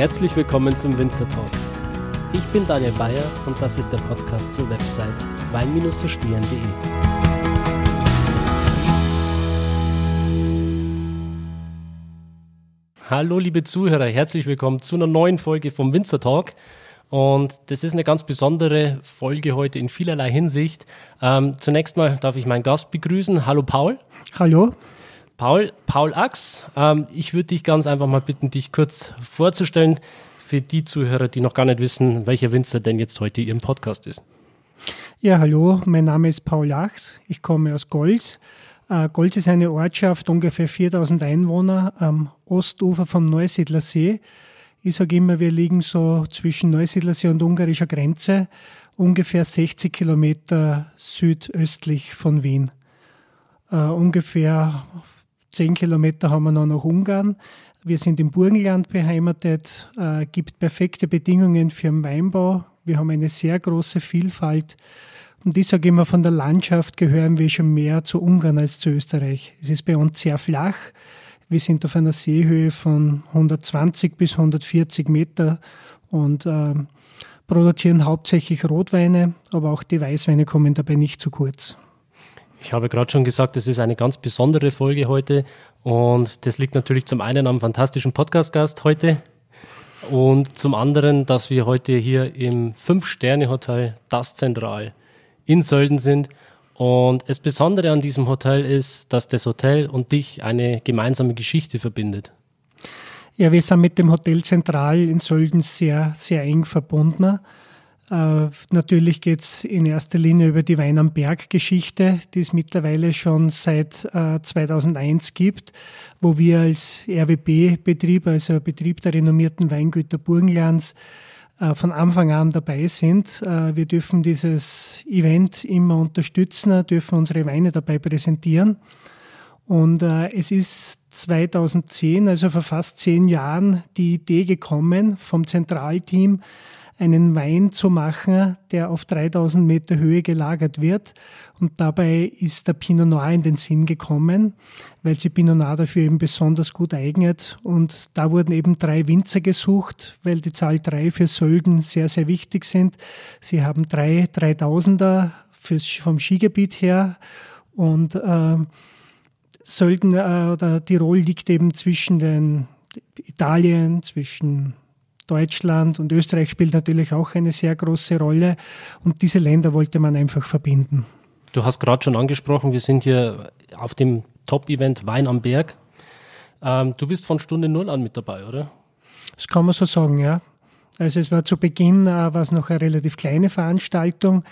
Herzlich willkommen zum Winzer Talk. Ich bin Daniel Bayer und das ist der Podcast zur Website wein-verstehen.de. Hallo liebe Zuhörer, herzlich willkommen zu einer neuen Folge vom Winzer Talk. Und das ist eine ganz besondere Folge heute in vielerlei Hinsicht. Ähm, zunächst mal darf ich meinen Gast begrüßen. Hallo Paul. Hallo. Paul, Paul Ax, ähm, ich würde dich ganz einfach mal bitten, dich kurz vorzustellen für die Zuhörer, die noch gar nicht wissen, welcher Winzer denn jetzt heute Ihrem Podcast ist. Ja, hallo, mein Name ist Paul Ax, ich komme aus Golz. Äh, Golz ist eine Ortschaft, ungefähr 4000 Einwohner am Ostufer vom Neusiedler See. Ich sage immer, wir liegen so zwischen Neusiedler See und ungarischer Grenze, ungefähr 60 Kilometer südöstlich von Wien. Uh, ungefähr Zehn Kilometer haben wir noch nach Ungarn. Wir sind im Burgenland beheimatet, äh, gibt perfekte Bedingungen für den Weinbau. Wir haben eine sehr große Vielfalt. Und ich sage immer, von der Landschaft gehören wir schon mehr zu Ungarn als zu Österreich. Es ist bei uns sehr flach. Wir sind auf einer Seehöhe von 120 bis 140 Meter und äh, produzieren hauptsächlich Rotweine, aber auch die Weißweine kommen dabei nicht zu kurz. Ich habe gerade schon gesagt, es ist eine ganz besondere Folge heute und das liegt natürlich zum einen am fantastischen Podcast-Gast heute und zum anderen, dass wir heute hier im Fünf-Sterne-Hotel Das Zentral in Sölden sind. Und das Besondere an diesem Hotel ist, dass das Hotel und dich eine gemeinsame Geschichte verbindet. Ja, wir sind mit dem Hotel Zentral in Sölden sehr, sehr eng verbunden. Äh, natürlich geht es in erster Linie über die Wein am Berg-Geschichte, die es mittlerweile schon seit äh, 2001 gibt, wo wir als RWB-Betrieb, also Betrieb der renommierten Weingüter Burgenlands, äh, von Anfang an dabei sind. Äh, wir dürfen dieses Event immer unterstützen, dürfen unsere Weine dabei präsentieren. Und äh, es ist 2010, also vor fast zehn Jahren, die Idee gekommen vom Zentralteam, einen Wein zu machen, der auf 3000 Meter Höhe gelagert wird. Und dabei ist der Pinot Noir in den Sinn gekommen, weil sich Pinot Noir dafür eben besonders gut eignet. Und da wurden eben drei Winzer gesucht, weil die Zahl drei für Sölden sehr, sehr wichtig sind. Sie haben drei 3000er fürs, vom Skigebiet her und äh, Sölden äh, oder Tirol liegt eben zwischen den Italien, zwischen Deutschland und Österreich spielt natürlich auch eine sehr große Rolle. Und diese Länder wollte man einfach verbinden. Du hast gerade schon angesprochen, wir sind hier auf dem Top-Event Wein am Berg. Ähm, du bist von Stunde Null an mit dabei, oder? Das kann man so sagen, ja. Also es war zu Beginn äh, war es noch eine relativ kleine Veranstaltung.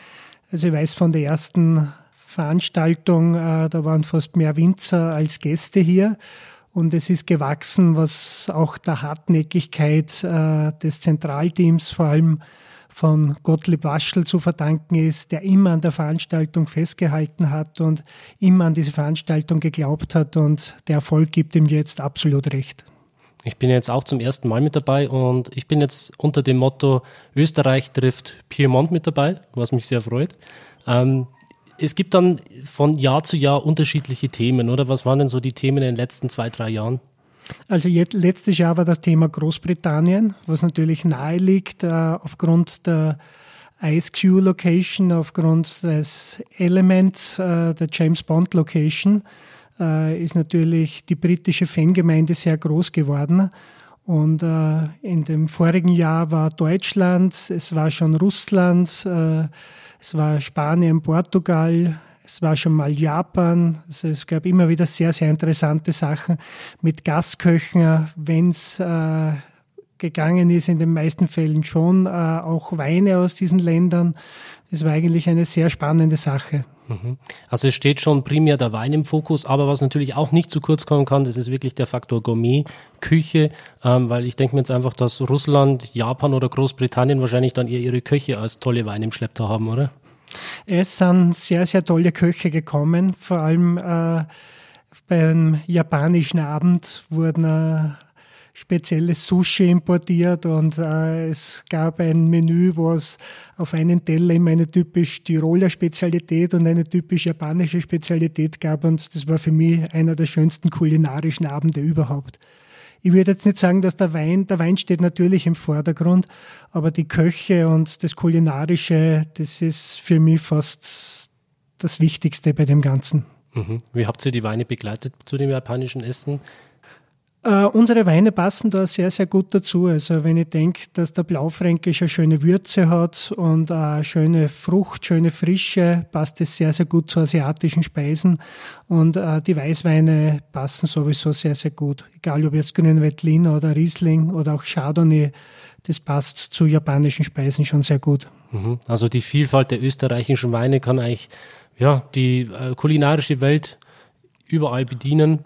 Also ich weiß von der ersten Veranstaltung, äh, da waren fast mehr Winzer als Gäste hier. Und es ist gewachsen, was auch der Hartnäckigkeit äh, des Zentralteams, vor allem von Gottlieb Waschel zu verdanken ist, der immer an der Veranstaltung festgehalten hat und immer an diese Veranstaltung geglaubt hat. Und der Erfolg gibt ihm jetzt absolut recht. Ich bin jetzt auch zum ersten Mal mit dabei und ich bin jetzt unter dem Motto Österreich trifft Piemont mit dabei, was mich sehr freut. Ähm, es gibt dann von Jahr zu Jahr unterschiedliche Themen, oder? Was waren denn so die Themen in den letzten zwei, drei Jahren? Also jetzt, letztes Jahr war das Thema Großbritannien, was natürlich nahe liegt äh, aufgrund der IceQ Location, aufgrund des Elements äh, der James Bond Location, äh, ist natürlich die britische Fangemeinde sehr groß geworden. Und äh, in dem vorigen Jahr war Deutschland, es war schon Russland, äh, es war Spanien, Portugal, es war schon mal Japan. Also es gab immer wieder sehr, sehr interessante Sachen mit Gastköchen, wenn es äh, gegangen ist, in den meisten Fällen schon äh, auch Weine aus diesen Ländern. Das war eigentlich eine sehr spannende Sache. Mhm. Also es steht schon primär der Wein im Fokus, aber was natürlich auch nicht zu kurz kommen kann, das ist wirklich der Faktor Gourmet, Küche, ähm, weil ich denke mir jetzt einfach, dass Russland, Japan oder Großbritannien wahrscheinlich dann eher ihre Köche als tolle Weine im Schlepptau haben, oder? Es sind sehr, sehr tolle Köche gekommen, vor allem äh, beim japanischen Abend wurden äh, spezielles Sushi importiert und äh, es gab ein Menü, was auf einen Teller immer eine typisch Tiroler Spezialität und eine typisch japanische Spezialität gab und das war für mich einer der schönsten kulinarischen Abende überhaupt. ich würde jetzt nicht sagen, dass der Wein, der Wein steht natürlich im Vordergrund, aber die Köche und das Kulinarische, das ist für mich fast das Wichtigste bei dem Ganzen. Mhm. Wie habt ihr die Weine begleitet zu dem japanischen Essen? Uh, unsere Weine passen da sehr, sehr gut dazu. Also wenn ich denke, dass der Blaufränkisch eine schöne Würze hat und eine schöne Frucht, schöne Frische, passt es sehr, sehr gut zu asiatischen Speisen. Und uh, die Weißweine passen sowieso sehr, sehr gut. Egal ob jetzt Grünen Veltliner oder Riesling oder auch Chardonnay, das passt zu japanischen Speisen schon sehr gut. Mhm. Also die Vielfalt der österreichischen Weine kann eigentlich ja, die äh, kulinarische Welt überall bedienen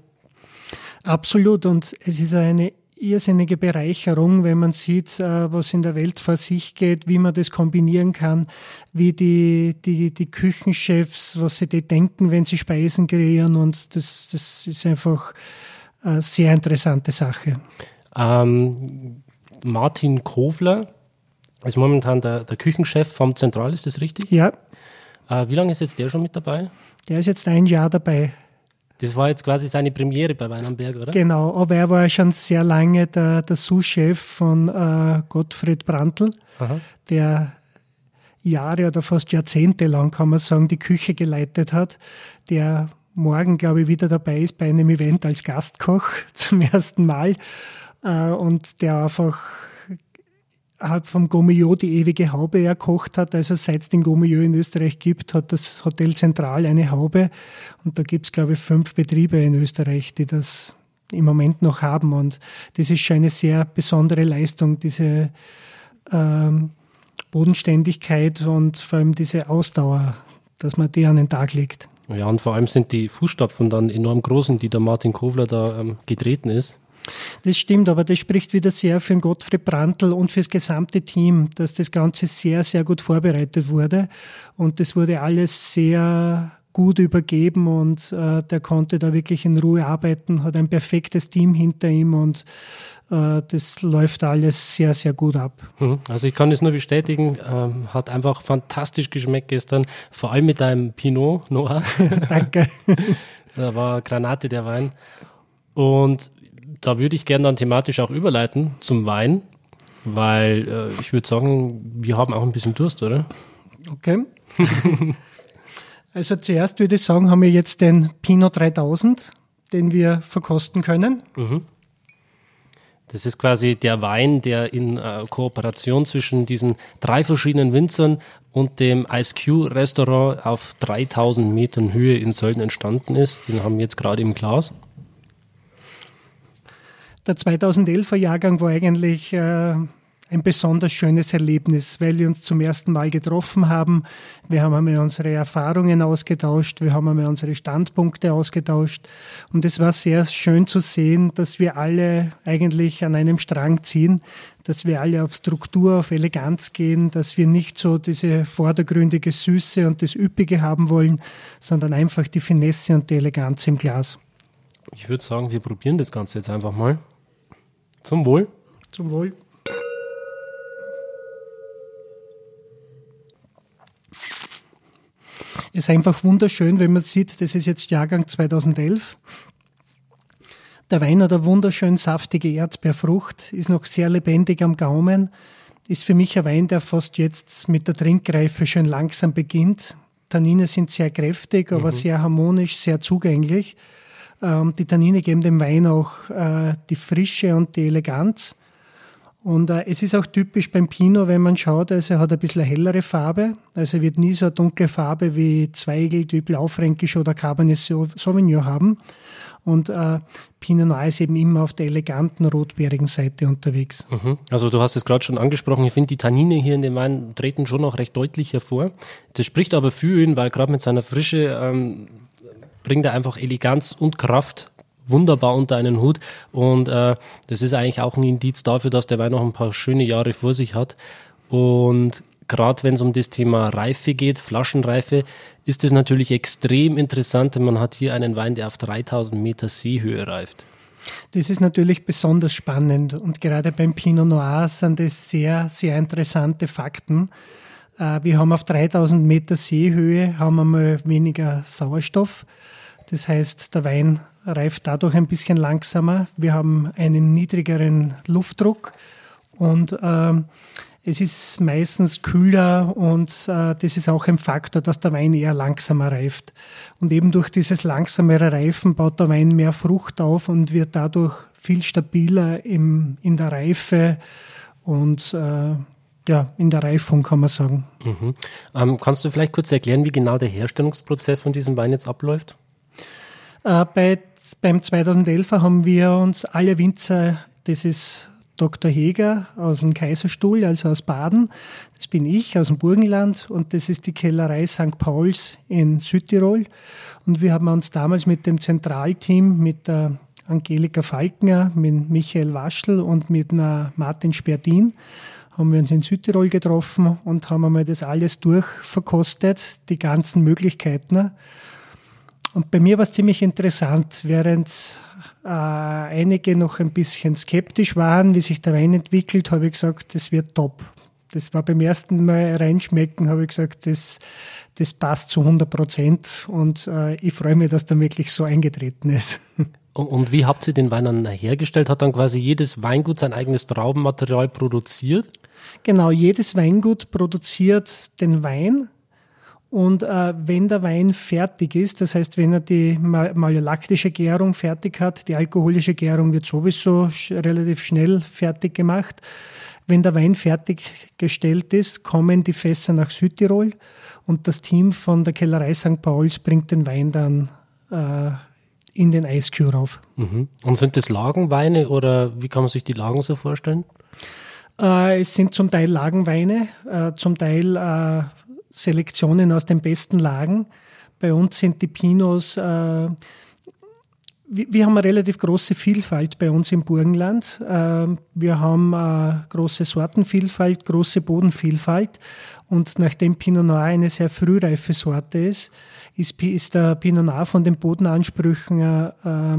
Absolut. Und es ist eine irrsinnige Bereicherung, wenn man sieht, äh, was in der Welt vor sich geht, wie man das kombinieren kann, wie die, die, die Küchenchefs, was sie die denken, wenn sie Speisen kreieren. Und das, das ist einfach eine sehr interessante Sache. Ähm, Martin Kofler ist momentan der, der Küchenchef vom Zentral, ist das richtig? Ja. Äh, wie lange ist jetzt der schon mit dabei? Der ist jetzt ein Jahr dabei. Das war jetzt quasi seine Premiere bei Wein am Berg, oder? Genau, aber er war schon sehr lange der, der Sous-Chef von äh, Gottfried Brandl, Aha. der Jahre oder fast Jahrzehnte lang, kann man sagen, die Küche geleitet hat, der morgen, glaube ich, wieder dabei ist bei einem Event als Gastkoch zum ersten Mal äh, und der einfach hat vom Gomio die ewige Haube erkocht hat. Also seit es den Gomio in Österreich gibt, hat das Hotel Zentral eine Haube. Und da gibt es, glaube ich, fünf Betriebe in Österreich, die das im Moment noch haben. Und das ist schon eine sehr besondere Leistung, diese ähm, Bodenständigkeit und vor allem diese Ausdauer, dass man die an den Tag legt. Ja, und vor allem sind die Fußstapfen dann enorm groß, in die der Martin Kofler da ähm, getreten ist. Das stimmt, aber das spricht wieder sehr für den Gottfried Brandl und für das gesamte Team, dass das Ganze sehr, sehr gut vorbereitet wurde. Und das wurde alles sehr gut übergeben und äh, der konnte da wirklich in Ruhe arbeiten, hat ein perfektes Team hinter ihm und äh, das läuft alles sehr, sehr gut ab. Mhm. Also ich kann es nur bestätigen, ähm, hat einfach fantastisch geschmeckt gestern, vor allem mit deinem Pinot Noir. Danke. da war Granate der Wein. Und da würde ich gerne dann thematisch auch überleiten zum Wein, weil äh, ich würde sagen, wir haben auch ein bisschen Durst, oder? Okay. also zuerst würde ich sagen, haben wir jetzt den Pinot 3000, den wir verkosten können. Mhm. Das ist quasi der Wein, der in äh, Kooperation zwischen diesen drei verschiedenen Winzern und dem Ice Q Restaurant auf 3000 Metern Höhe in Sölden entstanden ist. Den haben wir jetzt gerade im Glas. Der 2011er Jahrgang war eigentlich äh, ein besonders schönes Erlebnis, weil wir uns zum ersten Mal getroffen haben. Wir haben einmal unsere Erfahrungen ausgetauscht, wir haben einmal unsere Standpunkte ausgetauscht. Und es war sehr schön zu sehen, dass wir alle eigentlich an einem Strang ziehen, dass wir alle auf Struktur, auf Eleganz gehen, dass wir nicht so diese vordergründige Süße und das Üppige haben wollen, sondern einfach die Finesse und die Eleganz im Glas. Ich würde sagen, wir probieren das Ganze jetzt einfach mal. Zum Wohl. Zum Wohl. Es ist einfach wunderschön, wenn man sieht, das ist jetzt Jahrgang 2011. Der Wein hat eine wunderschön saftige Erdbeerfrucht, ist noch sehr lebendig am Gaumen, ist für mich ein Wein, der fast jetzt mit der Trinkreife schön langsam beginnt. Tannine sind sehr kräftig, aber mhm. sehr harmonisch, sehr zugänglich. Ähm, die Tannine geben dem Wein auch äh, die Frische und die Eleganz. Und äh, es ist auch typisch beim Pinot, wenn man schaut, also er hat ein bisschen hellere Farbe. Also er wird nie so eine dunkle Farbe wie Zweigelt, wie Blaufränkisch oder Cabernet Sauvignon haben. Und äh, Pinot Noir ist eben immer auf der eleganten rotbeerigen Seite unterwegs. Mhm. Also du hast es gerade schon angesprochen, ich finde die Tannine hier in dem Wein treten schon noch recht deutlich hervor. Das spricht aber für ihn, weil gerade mit seiner Frische ähm, bringt er einfach Eleganz und Kraft wunderbar unter einen Hut. Und äh, das ist eigentlich auch ein Indiz dafür, dass der Wein noch ein paar schöne Jahre vor sich hat. Und gerade wenn es um das Thema Reife geht, Flaschenreife, ist es natürlich extrem interessant, denn man hat hier einen Wein, der auf 3000 Meter Seehöhe reift. Das ist natürlich besonders spannend und gerade beim Pinot Noir sind das sehr, sehr interessante Fakten. Äh, wir haben auf 3000 Meter Seehöhe haben wir mal weniger Sauerstoff. Das heißt, der Wein reift dadurch ein bisschen langsamer. Wir haben einen niedrigeren Luftdruck und ähm, es ist meistens kühler und äh, das ist auch ein Faktor, dass der Wein eher langsamer reift. Und eben durch dieses langsamere Reifen baut der Wein mehr Frucht auf und wird dadurch viel stabiler im, in der Reife und äh, ja, in der Reifung kann man sagen. Mhm. Ähm, kannst du vielleicht kurz erklären, wie genau der Herstellungsprozess von diesem Wein jetzt abläuft? Äh, bei, beim 2011er haben wir uns alle Winzer, das ist Dr. Heger aus dem Kaiserstuhl, also aus Baden. Das bin ich aus dem Burgenland und das ist die Kellerei St. Pauls in Südtirol. Und wir haben uns damals mit dem Zentralteam, mit der Angelika Falkner, mit Michael Waschel und mit einer Martin Sperdin, haben wir uns in Südtirol getroffen und haben einmal das alles durchverkostet, die ganzen Möglichkeiten. Und bei mir war es ziemlich interessant, während äh, einige noch ein bisschen skeptisch waren, wie sich der Wein entwickelt, habe ich gesagt, das wird top. Das war beim ersten Mal reinschmecken, habe ich gesagt, das, das passt zu 100 Prozent und äh, ich freue mich, dass da wirklich so eingetreten ist. Und, wie habt ihr den Wein dann hergestellt? Hat dann quasi jedes Weingut sein eigenes Traubenmaterial produziert? Genau, jedes Weingut produziert den Wein und äh, wenn der Wein fertig ist, das heißt, wenn er die malolaktische Gärung fertig hat, die alkoholische Gärung wird sowieso sch relativ schnell fertig gemacht. Wenn der Wein fertiggestellt ist, kommen die Fässer nach Südtirol und das Team von der Kellerei St. Pauls bringt den Wein dann äh, in den Eiskühl rauf. Mhm. Und sind das Lagenweine oder wie kann man sich die Lagen so vorstellen? Äh, es sind zum Teil Lagenweine, äh, zum Teil äh, Selektionen aus den besten Lagen. Bei uns sind die Pinos, äh, wir, haben eine relativ große Vielfalt bei uns im Burgenland. Äh, wir haben eine große Sortenvielfalt, große Bodenvielfalt. Und nachdem Pinot Noir eine sehr frühreife Sorte ist, ist, ist der Pinot Noir von den Bodenansprüchen, äh,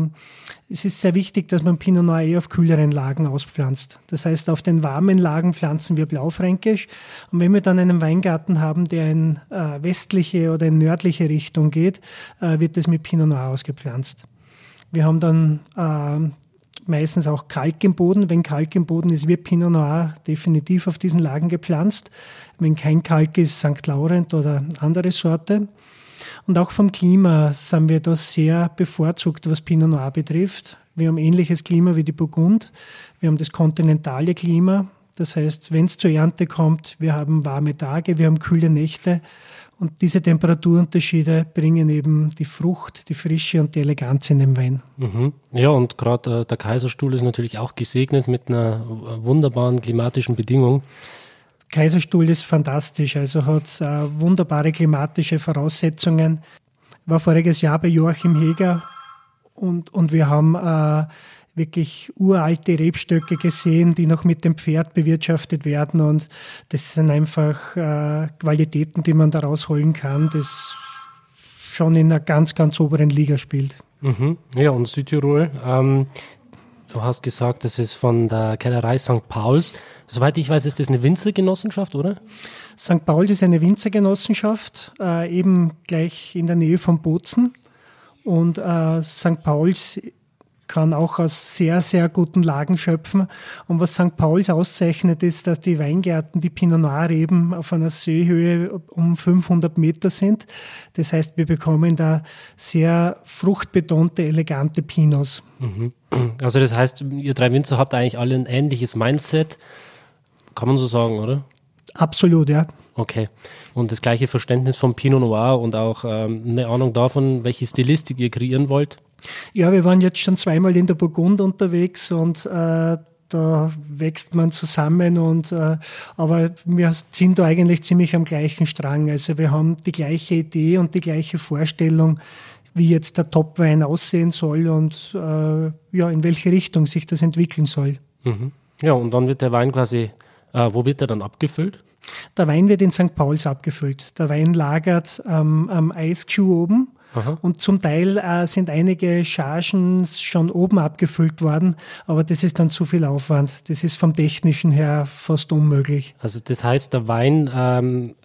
es ist sehr wichtig, dass man Pinot Noir eher auf kühleren Lagen auspflanzt. Das heißt, auf den warmen Lagen pflanzen wir Blaufränkisch. Und wenn wir dann einen Weingarten haben, der in äh, westliche oder in nördliche Richtung geht, äh, wird das mit Pinot Noir ausgepflanzt. Wir haben dann äh, meistens auch Kalk im Boden. Wenn Kalk im Boden ist, wird Pinot Noir definitiv auf diesen Lagen gepflanzt. Wenn kein Kalk ist, St. Laurent oder andere Sorte. Und auch vom Klima sind wir da sehr bevorzugt, was Pinot Noir betrifft. Wir haben ähnliches Klima wie die Burgund. Wir haben das kontinentale Klima. Das heißt, wenn es zur Ernte kommt, wir haben warme Tage, wir haben kühle Nächte. Und diese Temperaturunterschiede bringen eben die Frucht, die Frische und die Eleganz in den Wein. Mhm. Ja, und gerade äh, der Kaiserstuhl ist natürlich auch gesegnet mit einer wunderbaren klimatischen Bedingung. Kaiserstuhl ist fantastisch, also hat äh, wunderbare klimatische Voraussetzungen. War voriges Jahr bei Joachim Heger und, und wir haben äh, wirklich uralte Rebstöcke gesehen, die noch mit dem Pferd bewirtschaftet werden. Und das sind einfach äh, Qualitäten, die man da rausholen kann, das schon in einer ganz, ganz oberen Liga spielt. Mhm. Ja, und Südtirol, ähm, du hast gesagt, das ist von der Kellerei St. Pauls. Soweit ich weiß, ist das eine Winzergenossenschaft, oder? St. Paul ist eine Winzergenossenschaft, äh, eben gleich in der Nähe von Bozen. Und äh, St. Pauls kann auch aus sehr, sehr guten Lagen schöpfen. Und was St. Pauls auszeichnet, ist, dass die Weingärten, die Pinot Noir eben auf einer Seehöhe um 500 Meter sind. Das heißt, wir bekommen da sehr fruchtbetonte, elegante Pinots. Mhm. Also das heißt, ihr drei Winzer habt eigentlich alle ein ähnliches Mindset kann man so sagen, oder? Absolut, ja. Okay. Und das gleiche Verständnis vom Pinot Noir und auch ähm, eine Ahnung davon, welche Stilistik ihr kreieren wollt? Ja, wir waren jetzt schon zweimal in der Burgund unterwegs und äh, da wächst man zusammen und äh, aber wir sind da eigentlich ziemlich am gleichen Strang. Also wir haben die gleiche Idee und die gleiche Vorstellung, wie jetzt der Topwein aussehen soll und äh, ja, in welche Richtung sich das entwickeln soll. Mhm. Ja, und dann wird der Wein quasi äh, wo wird der dann abgefüllt? Der Wein wird in St. Pauls abgefüllt. Der Wein lagert ähm, am Eisqueue oben. Aha. Und zum Teil äh, sind einige Chargen schon oben abgefüllt worden, aber das ist dann zu viel Aufwand. Das ist vom technischen her fast unmöglich. Also das heißt, der Wein ähm,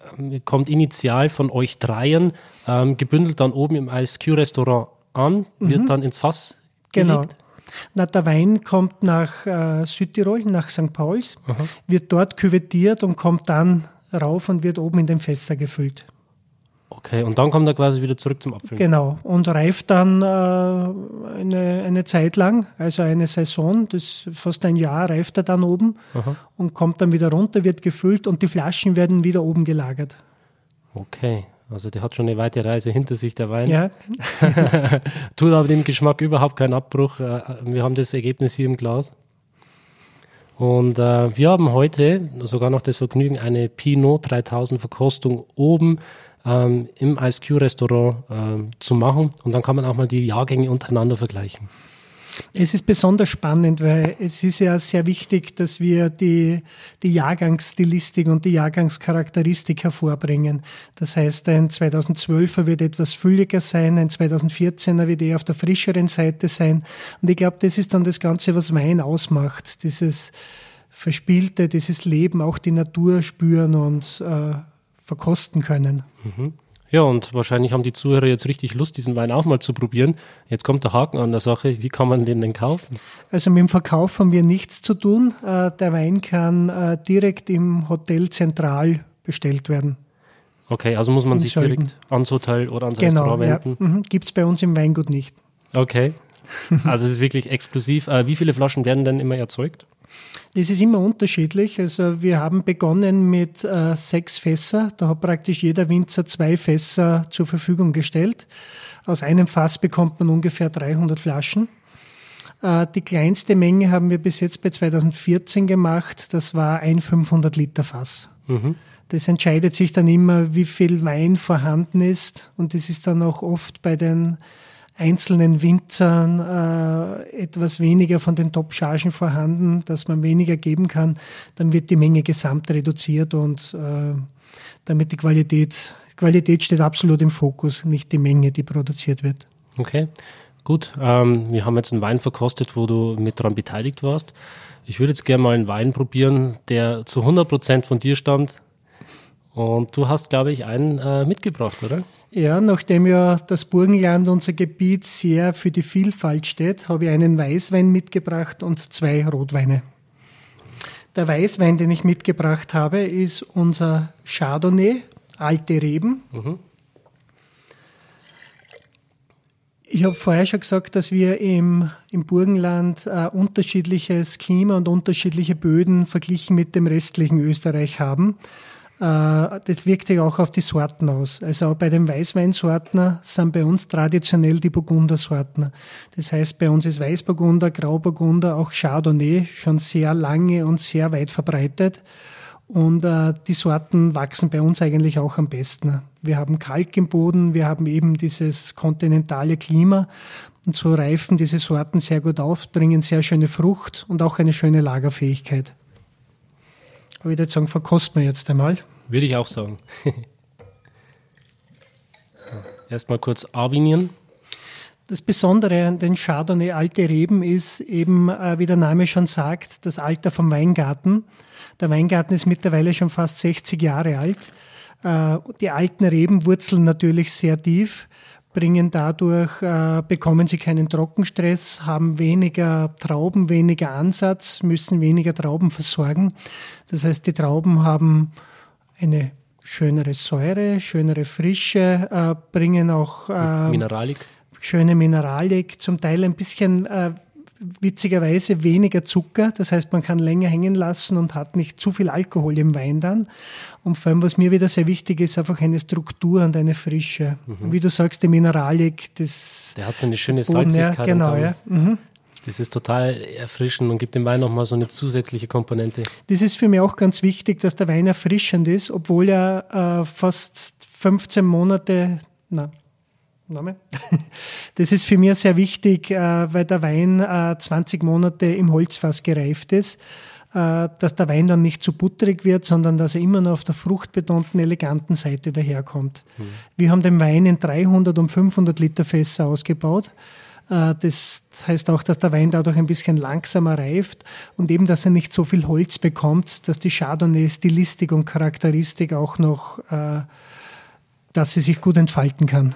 kommt initial von euch dreien, ähm, gebündelt dann oben im ISQ-Restaurant an, wird mhm. dann ins Fass genau. gelegt? Genau. Na, der Wein kommt nach äh, Südtirol, nach St. Pauls, Aha. wird dort küvettiert und kommt dann rauf und wird oben in den Fässer gefüllt. Okay, und dann kommt er quasi wieder zurück zum Abfüllen. Genau, und reift dann äh, eine, eine Zeit lang, also eine Saison, das fast ein Jahr reift er dann oben Aha. und kommt dann wieder runter, wird gefüllt und die Flaschen werden wieder oben gelagert. Okay, also der hat schon eine weite Reise hinter sich, der Wein. Ja. Tut aber dem Geschmack überhaupt keinen Abbruch. Äh, wir haben das Ergebnis hier im Glas. Und äh, wir haben heute sogar noch das Vergnügen, eine Pinot 3000 Verkostung oben ähm, im ISQ-Restaurant ähm, zu machen. Und dann kann man auch mal die Jahrgänge untereinander vergleichen. Es ist besonders spannend, weil es ist ja sehr wichtig, dass wir die, die Jahrgangsstilistik und die Jahrgangscharakteristik hervorbringen. Das heißt, ein 2012er wird etwas fülliger sein, ein 2014er wird eher auf der frischeren Seite sein. Und ich glaube, das ist dann das Ganze, was Wein ausmacht. Dieses Verspielte, dieses Leben, auch die Natur spüren und äh, verkosten können. Mhm. Ja, und wahrscheinlich haben die Zuhörer jetzt richtig Lust, diesen Wein auch mal zu probieren. Jetzt kommt der Haken an der Sache. Wie kann man den denn kaufen? Also mit dem Verkauf haben wir nichts zu tun. Äh, der Wein kann äh, direkt im Hotel zentral bestellt werden. Okay, also muss man sich Sölden. direkt ans Hotel oder ans genau, Restaurant wenden? Ja. Mhm. Gibt es bei uns im Weingut nicht. Okay. Also es ist wirklich exklusiv. Äh, wie viele Flaschen werden denn immer erzeugt? Das ist immer unterschiedlich. Also wir haben begonnen mit äh, sechs Fässer. Da hat praktisch jeder Winzer zwei Fässer zur Verfügung gestellt. Aus einem Fass bekommt man ungefähr 300 Flaschen. Äh, die kleinste Menge haben wir bis jetzt bei 2014 gemacht. Das war ein 500 Liter Fass. Mhm. Das entscheidet sich dann immer, wie viel Wein vorhanden ist. Und das ist dann auch oft bei den einzelnen Winzern äh, etwas weniger von den Top-Chargen vorhanden, dass man weniger geben kann, dann wird die Menge gesamt reduziert und äh, damit die Qualität, Qualität steht absolut im Fokus, nicht die Menge, die produziert wird. Okay, gut. Ähm, wir haben jetzt einen Wein verkostet, wo du mit daran beteiligt warst. Ich würde jetzt gerne mal einen Wein probieren, der zu 100% von dir stammt. Und du hast, glaube ich, einen äh, mitgebracht, oder? Ja, nachdem ja das Burgenland, unser Gebiet, sehr für die Vielfalt steht, habe ich einen Weißwein mitgebracht und zwei Rotweine. Der Weißwein, den ich mitgebracht habe, ist unser Chardonnay, alte Reben. Mhm. Ich habe vorher schon gesagt, dass wir im, im Burgenland äh, unterschiedliches Klima und unterschiedliche Böden verglichen mit dem restlichen Österreich haben. Äh, das wirkt sich auch auf die Sorten aus. Also bei den Weißweinsorten sind bei uns traditionell die Burgundersorten. Das heißt, bei uns ist Weißburgunder, Grauburgunder, auch Chardonnay schon sehr lange und sehr weit verbreitet. Und äh, die Sorten wachsen bei uns eigentlich auch am besten. Wir haben Kalk im Boden, wir haben eben dieses kontinentale Klima. Und so reifen diese Sorten sehr gut auf, bringen sehr schöne Frucht und auch eine schöne Lagerfähigkeit. Aber ich würde sagen, verkosten wir jetzt einmal. Würde ich auch sagen. so, Erstmal kurz avinieren. Das Besondere an den Chardonnay Alte Reben ist eben, äh, wie der Name schon sagt, das Alter vom Weingarten. Der Weingarten ist mittlerweile schon fast 60 Jahre alt. Äh, die alten Reben wurzeln natürlich sehr tief bringen dadurch, äh, bekommen sie keinen Trockenstress, haben weniger Trauben, weniger Ansatz, müssen weniger Trauben versorgen. Das heißt, die Trauben haben eine schönere Säure, schönere Frische, äh, bringen auch äh, Mineralik. schöne Mineralik, zum Teil ein bisschen äh, witzigerweise weniger Zucker. Das heißt, man kann länger hängen lassen und hat nicht zu viel Alkohol im Wein dann. Und vor allem, was mir wieder sehr wichtig ist, einfach eine Struktur und eine Frische. Mhm. Wie du sagst, die Mineralik, das. Der hat so eine schöne Salzigkeit. Ja, genau, ja. Mhm. Das ist total erfrischend und gibt dem Wein nochmal so eine zusätzliche Komponente. Das ist für mich auch ganz wichtig, dass der Wein erfrischend ist, obwohl er äh, fast 15 Monate, na, Name. Das ist für mich sehr wichtig, äh, weil der Wein 20 äh, Monate im Holzfass gereift ist, äh, dass der Wein dann nicht zu butterig wird, sondern dass er immer noch auf der fruchtbetonten, eleganten Seite daherkommt. Mhm. Wir haben den Wein in 300 und 500 Liter Fässer ausgebaut. Das heißt auch, dass der Wein dadurch ein bisschen langsamer reift und eben, dass er nicht so viel Holz bekommt, dass die Chardonnay-Stilistik und Charakteristik auch noch, dass sie sich gut entfalten kann.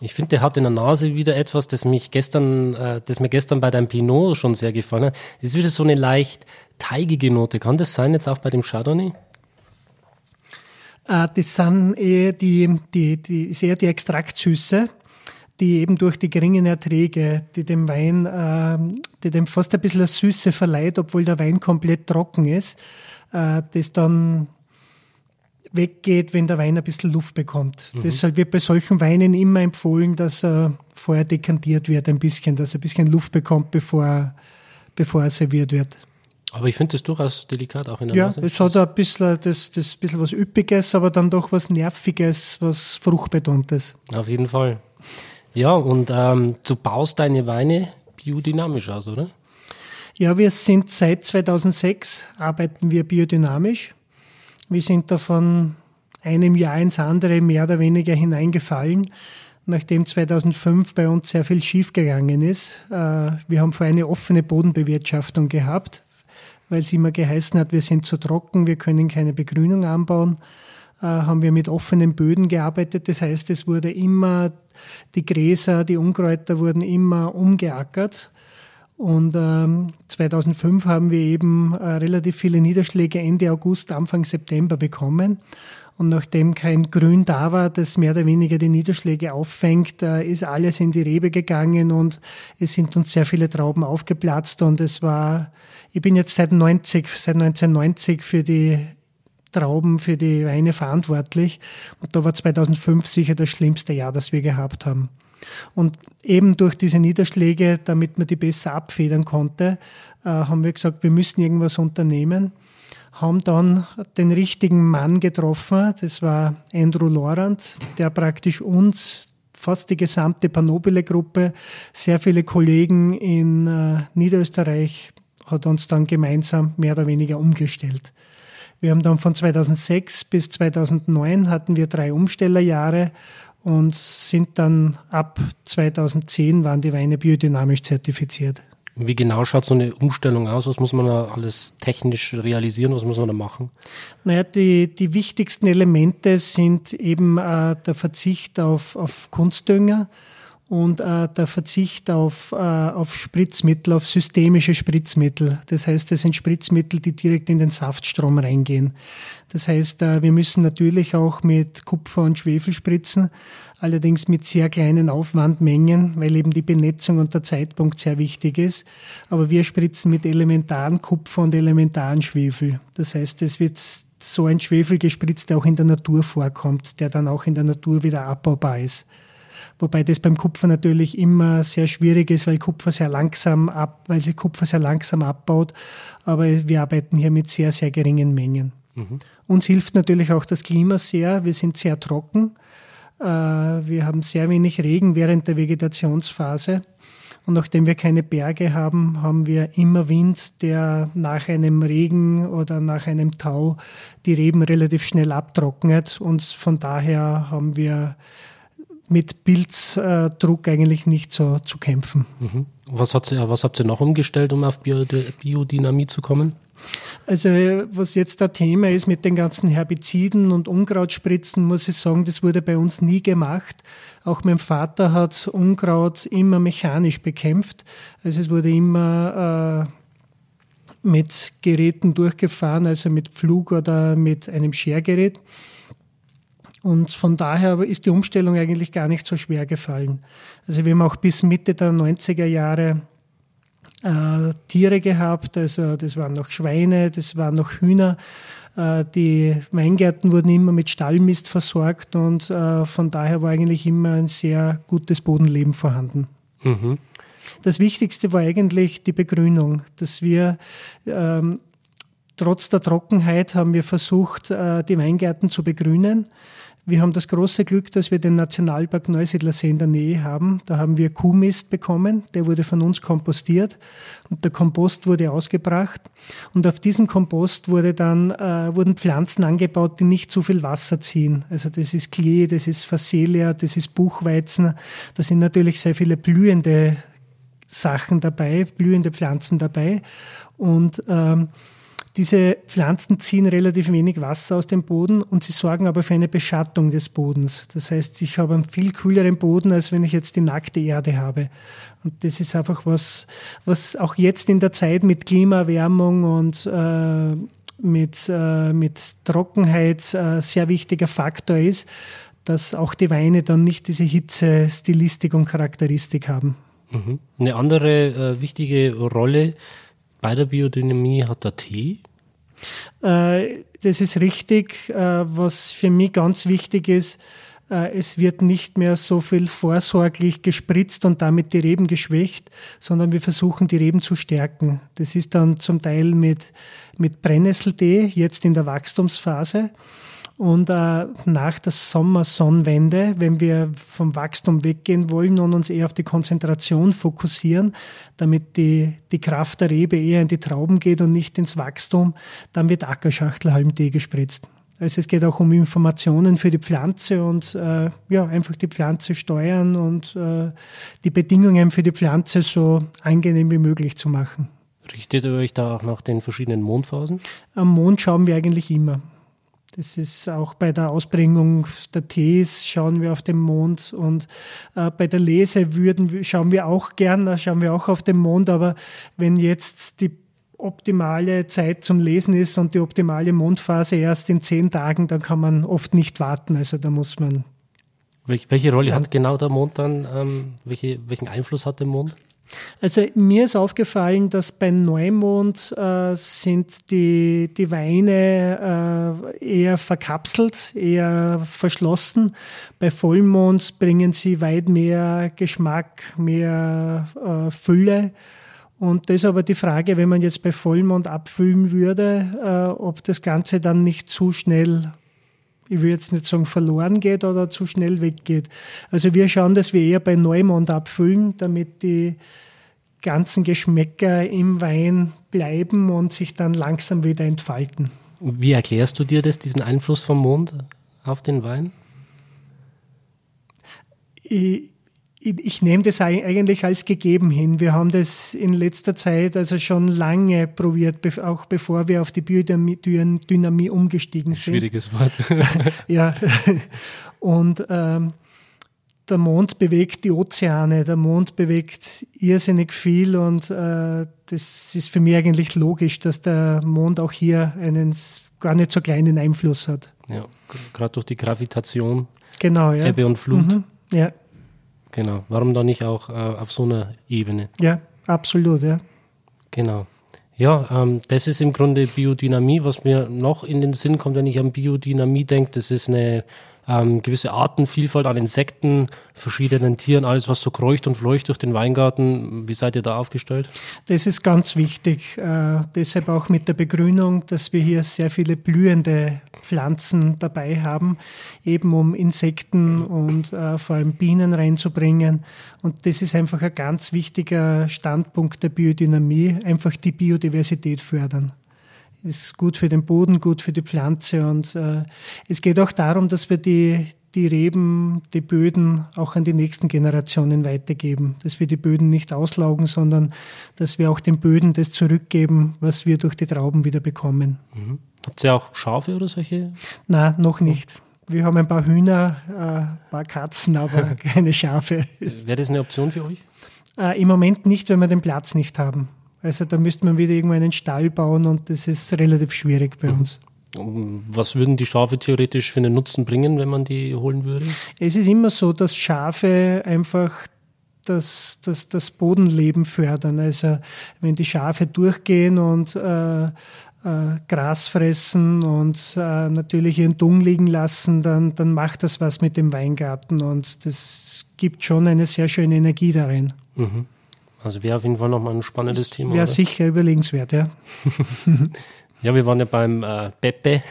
Ich finde, der hat in der Nase wieder etwas, das mich gestern, äh, das mir gestern bei deinem Pinot schon sehr gefallen hat. Es ist wieder so eine leicht teigige Note. Kann das sein jetzt auch bei dem Chardonnay? Äh, das sind eher die, die, die, sehr die Extraktsüße, die eben durch die geringen Erträge, die dem Wein, äh, die dem fast ein bisschen Süße verleiht, obwohl der Wein komplett trocken ist, äh, das dann weggeht, wenn der Wein ein bisschen Luft bekommt. Mhm. Deshalb wird bei solchen Weinen immer empfohlen, dass er vorher dekantiert wird ein bisschen, dass er ein bisschen Luft bekommt, bevor, bevor er serviert wird. Aber ich finde das durchaus delikat auch in der ja, Nase. Ja, es hat ein bisschen, das, das bisschen was Üppiges, aber dann doch was Nerviges, was Fruchtbetontes. Auf jeden Fall. Ja, und ähm, du baust deine Weine biodynamisch aus, oder? Ja, wir sind seit 2006 arbeiten wir biodynamisch. Wir sind da von einem Jahr ins andere mehr oder weniger hineingefallen, nachdem 2005 bei uns sehr viel schiefgegangen ist. Äh, wir haben vorher eine offene Bodenbewirtschaftung gehabt, weil es immer geheißen hat, wir sind zu trocken, wir können keine Begrünung anbauen äh, haben wir mit offenen Böden gearbeitet. Das heißt, es wurde immer, die Gräser, die Unkräuter wurden immer umgeackert. Und ähm, 2005 haben wir eben äh, relativ viele Niederschläge Ende August, Anfang September bekommen. Und nachdem kein Grün da war, das mehr oder weniger die Niederschläge auffängt, äh, ist alles in die Rebe gegangen und es sind uns sehr viele Trauben aufgeplatzt. Und es war, ich bin jetzt seit 90, seit 1990 für die Trauben, für die Weine verantwortlich. Und da war 2005 sicher das schlimmste Jahr, das wir gehabt haben. Und eben durch diese Niederschläge, damit man die besser abfedern konnte, äh, haben wir gesagt, wir müssen irgendwas unternehmen. Haben dann den richtigen Mann getroffen, das war Andrew Lorand, der praktisch uns, fast die gesamte Panobile-Gruppe, sehr viele Kollegen in äh, Niederösterreich, hat uns dann gemeinsam mehr oder weniger umgestellt. Wir haben dann von 2006 bis 2009 hatten wir drei Umstellerjahre und sind dann ab 2010 waren die Weine biodynamisch zertifiziert. Wie genau schaut so eine Umstellung aus? Was muss man da alles technisch realisieren? Was muss man da machen? Naja, die, die wichtigsten Elemente sind eben äh, der Verzicht auf, auf Kunstdünger und äh, der Verzicht auf, äh, auf Spritzmittel, auf systemische Spritzmittel. Das heißt, das sind Spritzmittel, die direkt in den Saftstrom reingehen. Das heißt, äh, wir müssen natürlich auch mit Kupfer und Schwefel spritzen, allerdings mit sehr kleinen Aufwandmengen, weil eben die Benetzung und der Zeitpunkt sehr wichtig ist. Aber wir spritzen mit elementaren Kupfer und elementaren Schwefel. Das heißt, es wird so ein Schwefel gespritzt, der auch in der Natur vorkommt, der dann auch in der Natur wieder abbaubar ist. Wobei das beim Kupfer natürlich immer sehr schwierig ist, weil Kupfer sehr langsam ab, weil sich Kupfer sehr langsam abbaut. Aber wir arbeiten hier mit sehr, sehr geringen Mengen. Mhm. Uns hilft natürlich auch das Klima sehr. Wir sind sehr trocken. Äh, wir haben sehr wenig Regen während der Vegetationsphase. Und nachdem wir keine Berge haben, haben wir immer Wind, der nach einem Regen oder nach einem Tau die Reben relativ schnell abtrocknet. Und von daher haben wir mit Pilzdruck eigentlich nicht so zu kämpfen. Mhm. Was, hat, was habt ihr noch umgestellt, um auf Biodynamie zu kommen? Also was jetzt das Thema ist mit den ganzen Herbiziden und Unkrautspritzen, muss ich sagen, das wurde bei uns nie gemacht. Auch mein Vater hat Unkraut immer mechanisch bekämpft. Also es wurde immer äh, mit Geräten durchgefahren, also mit Pflug oder mit einem Schergerät. Und von daher ist die Umstellung eigentlich gar nicht so schwer gefallen. Also wir haben auch bis Mitte der 90er Jahre äh, Tiere gehabt, also das waren noch Schweine, das waren noch Hühner. Äh, die Weingärten wurden immer mit Stallmist versorgt und äh, von daher war eigentlich immer ein sehr gutes Bodenleben vorhanden. Mhm. Das Wichtigste war eigentlich die Begrünung, dass wir ähm, trotz der Trockenheit haben wir versucht, äh, die Weingärten zu begrünen. Wir haben das große Glück, dass wir den Nationalpark Neusiedlersee in der Nähe haben. Da haben wir Kuhmist bekommen, der wurde von uns kompostiert und der Kompost wurde ausgebracht. Und auf diesem Kompost wurde dann, äh, wurden Pflanzen angebaut, die nicht zu viel Wasser ziehen. Also das ist Klee, das ist Phacelia, das ist Buchweizen. Da sind natürlich sehr viele blühende Sachen dabei, blühende Pflanzen dabei. Und ähm, Diese Pflanzen ziehen relativ wenig Wasser aus dem Boden und sie sorgen aber für eine Beschattung des Bodens. Das heißt, ich habe einen viel kühleren Boden, als wenn ich jetzt die nackte Erde habe. Und das ist einfach was, was auch jetzt in der Zeit mit Klimaerwärmung und äh, mit, äh, mit Trockenheit äh, sehr wichtiger Faktor ist, dass auch die Weine dann nicht diese Hitze, Stilistik und Charakteristik haben. Mhm. Eine andere äh, wichtige Rolle bei der Biodynamie hat der Tee. Äh, das ist richtig. Äh, was für mich ganz wichtig ist, äh, es wird nicht mehr so viel vorsorglich gespritzt und damit die Reben geschwächt, sondern wir versuchen die Reben zu stärken. Das ist dann zum Teil mit, mit Brennnesseltee, jetzt in der Wachstumsphase. Und äh, nach der Sommersonnenwende, wenn wir vom Wachstum weggehen wollen und uns eher auf die Konzentration fokussieren, damit die, die Kraft der Rebe eher in die Trauben geht und nicht ins Wachstum, dann wird Ackerschachtelhalmtee gespritzt. Also es geht auch um Informationen für die Pflanze und äh, ja, einfach die Pflanze steuern und äh, die Bedingungen für die Pflanze so angenehm wie möglich zu machen. Richtet ihr euch da auch nach den verschiedenen Mondphasen? Am Mond schauen wir eigentlich immer. Das ist auch bei der Ausbringung der Tees schauen wir auf den Mond und äh, bei der Lese würden, schauen wir auch gern, da schauen wir auch auf den Mond, aber wenn jetzt die optimale Zeit zum Lesen ist und die optimale Mondphase erst in zehn Tagen, dann kann man oft nicht warten. Also da muss man. Welche Rolle ja. hat genau der Mond dann? Ähm, welche, welchen Einfluss hat der Mond? Also mir ist aufgefallen, dass bei Neumond äh, sind die, die Weine äh, eher verkapselt, eher verschlossen. Bei Vollmond bringen sie weit mehr Geschmack, mehr äh, Fülle. Und das ist aber die Frage, wenn man jetzt bei Vollmond abfüllen würde, äh, ob das Ganze dann nicht zu schnell ich will jetzt nicht sagen verloren geht oder zu schnell weggeht. Also wir schauen, dass wir eher bei Neumond abfüllen, damit die ganzen Geschmäcker im Wein bleiben und sich dann langsam wieder entfalten. Wie erklärst du dir das, diesen Einfluss vom Mond auf den Wein? Ich, ich, ich nehme das eigentlich als gegeben hin. Wir haben das in letzter Zeit also schon lange probiert, auch bevor wir auf die Biodynamie umgestiegen sind. Schwieriges Wort. ja. Und ähm, der Mond bewegt die Ozeane, der Mond bewegt irrsinnig viel und äh, das ist für mich eigentlich logisch, dass der Mond auch hier einen gar nicht so kleinen Einfluss hat. Ja, gerade durch die Gravitation, genau, ja. Ebbe und Flut. Mhm, ja. Genau, warum dann nicht auch äh, auf so einer Ebene? Ja, absolut, ja. Genau. Ja, ähm, das ist im Grunde Biodynamie. Was mir noch in den Sinn kommt, wenn ich an Biodynamie denke, das ist eine ähm, gewisse Artenvielfalt an Insekten, verschiedenen Tieren, alles was so kreucht und fleucht durch den Weingarten. Wie seid ihr da aufgestellt? Das ist ganz wichtig. Äh, deshalb auch mit der Begrünung, dass wir hier sehr viele blühende Pflanzen dabei haben, eben um Insekten und äh, vor allem Bienen reinzubringen. Und das ist einfach ein ganz wichtiger Standpunkt der Biodynamie, einfach die Biodiversität fördern ist gut für den Boden, gut für die Pflanze. Und äh, es geht auch darum, dass wir die, die Reben, die Böden auch an die nächsten Generationen weitergeben. Dass wir die Böden nicht auslaugen, sondern dass wir auch den Böden das zurückgeben, was wir durch die Trauben wieder bekommen. Mhm. Habt ihr auch Schafe oder solche? Nein, noch nicht. Wir haben ein paar Hühner, äh, ein paar Katzen, aber keine Schafe. Wäre das eine Option für euch? Äh, Im Moment nicht, wenn wir den Platz nicht haben. Also da müsste man wieder irgendwo einen Stall bauen und das ist relativ schwierig bei mhm. uns. Was würden die Schafe theoretisch für einen Nutzen bringen, wenn man die holen würde? Es ist immer so, dass Schafe einfach das, das, das Bodenleben fördern. Also wenn die Schafe durchgehen und äh, äh, Gras fressen und äh, natürlich ihren Dung liegen lassen, dann, dann macht das was mit dem Weingarten und das gibt schon eine sehr schöne Energie darin. Mhm. Also wäre auf jeden Fall nochmal ein spannendes Thema. Wäre sicher überlegenswert, ja. ja, wir waren ja beim äh, Pepe.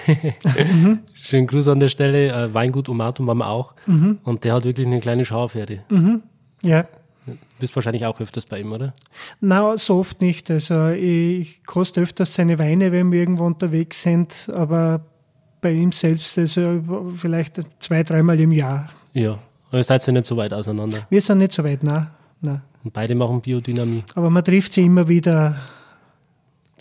mhm. Schönen Gruß an der Stelle. Äh, Weingut Umatum waren wir auch. Mhm. Und der hat wirklich eine kleine Schafherde. Mhm. Ja. Du bist wahrscheinlich auch öfters bei ihm, oder? Na, so oft nicht. Also ich koste öfters seine Weine, wenn wir irgendwo unterwegs sind, aber bei ihm selbst also vielleicht zwei, dreimal im Jahr. Ja, aber ihr seid ja nicht so weit auseinander. Wir sind nicht so weit, nein. nein. Und beide machen Biodynamie. Aber man trifft sie immer wieder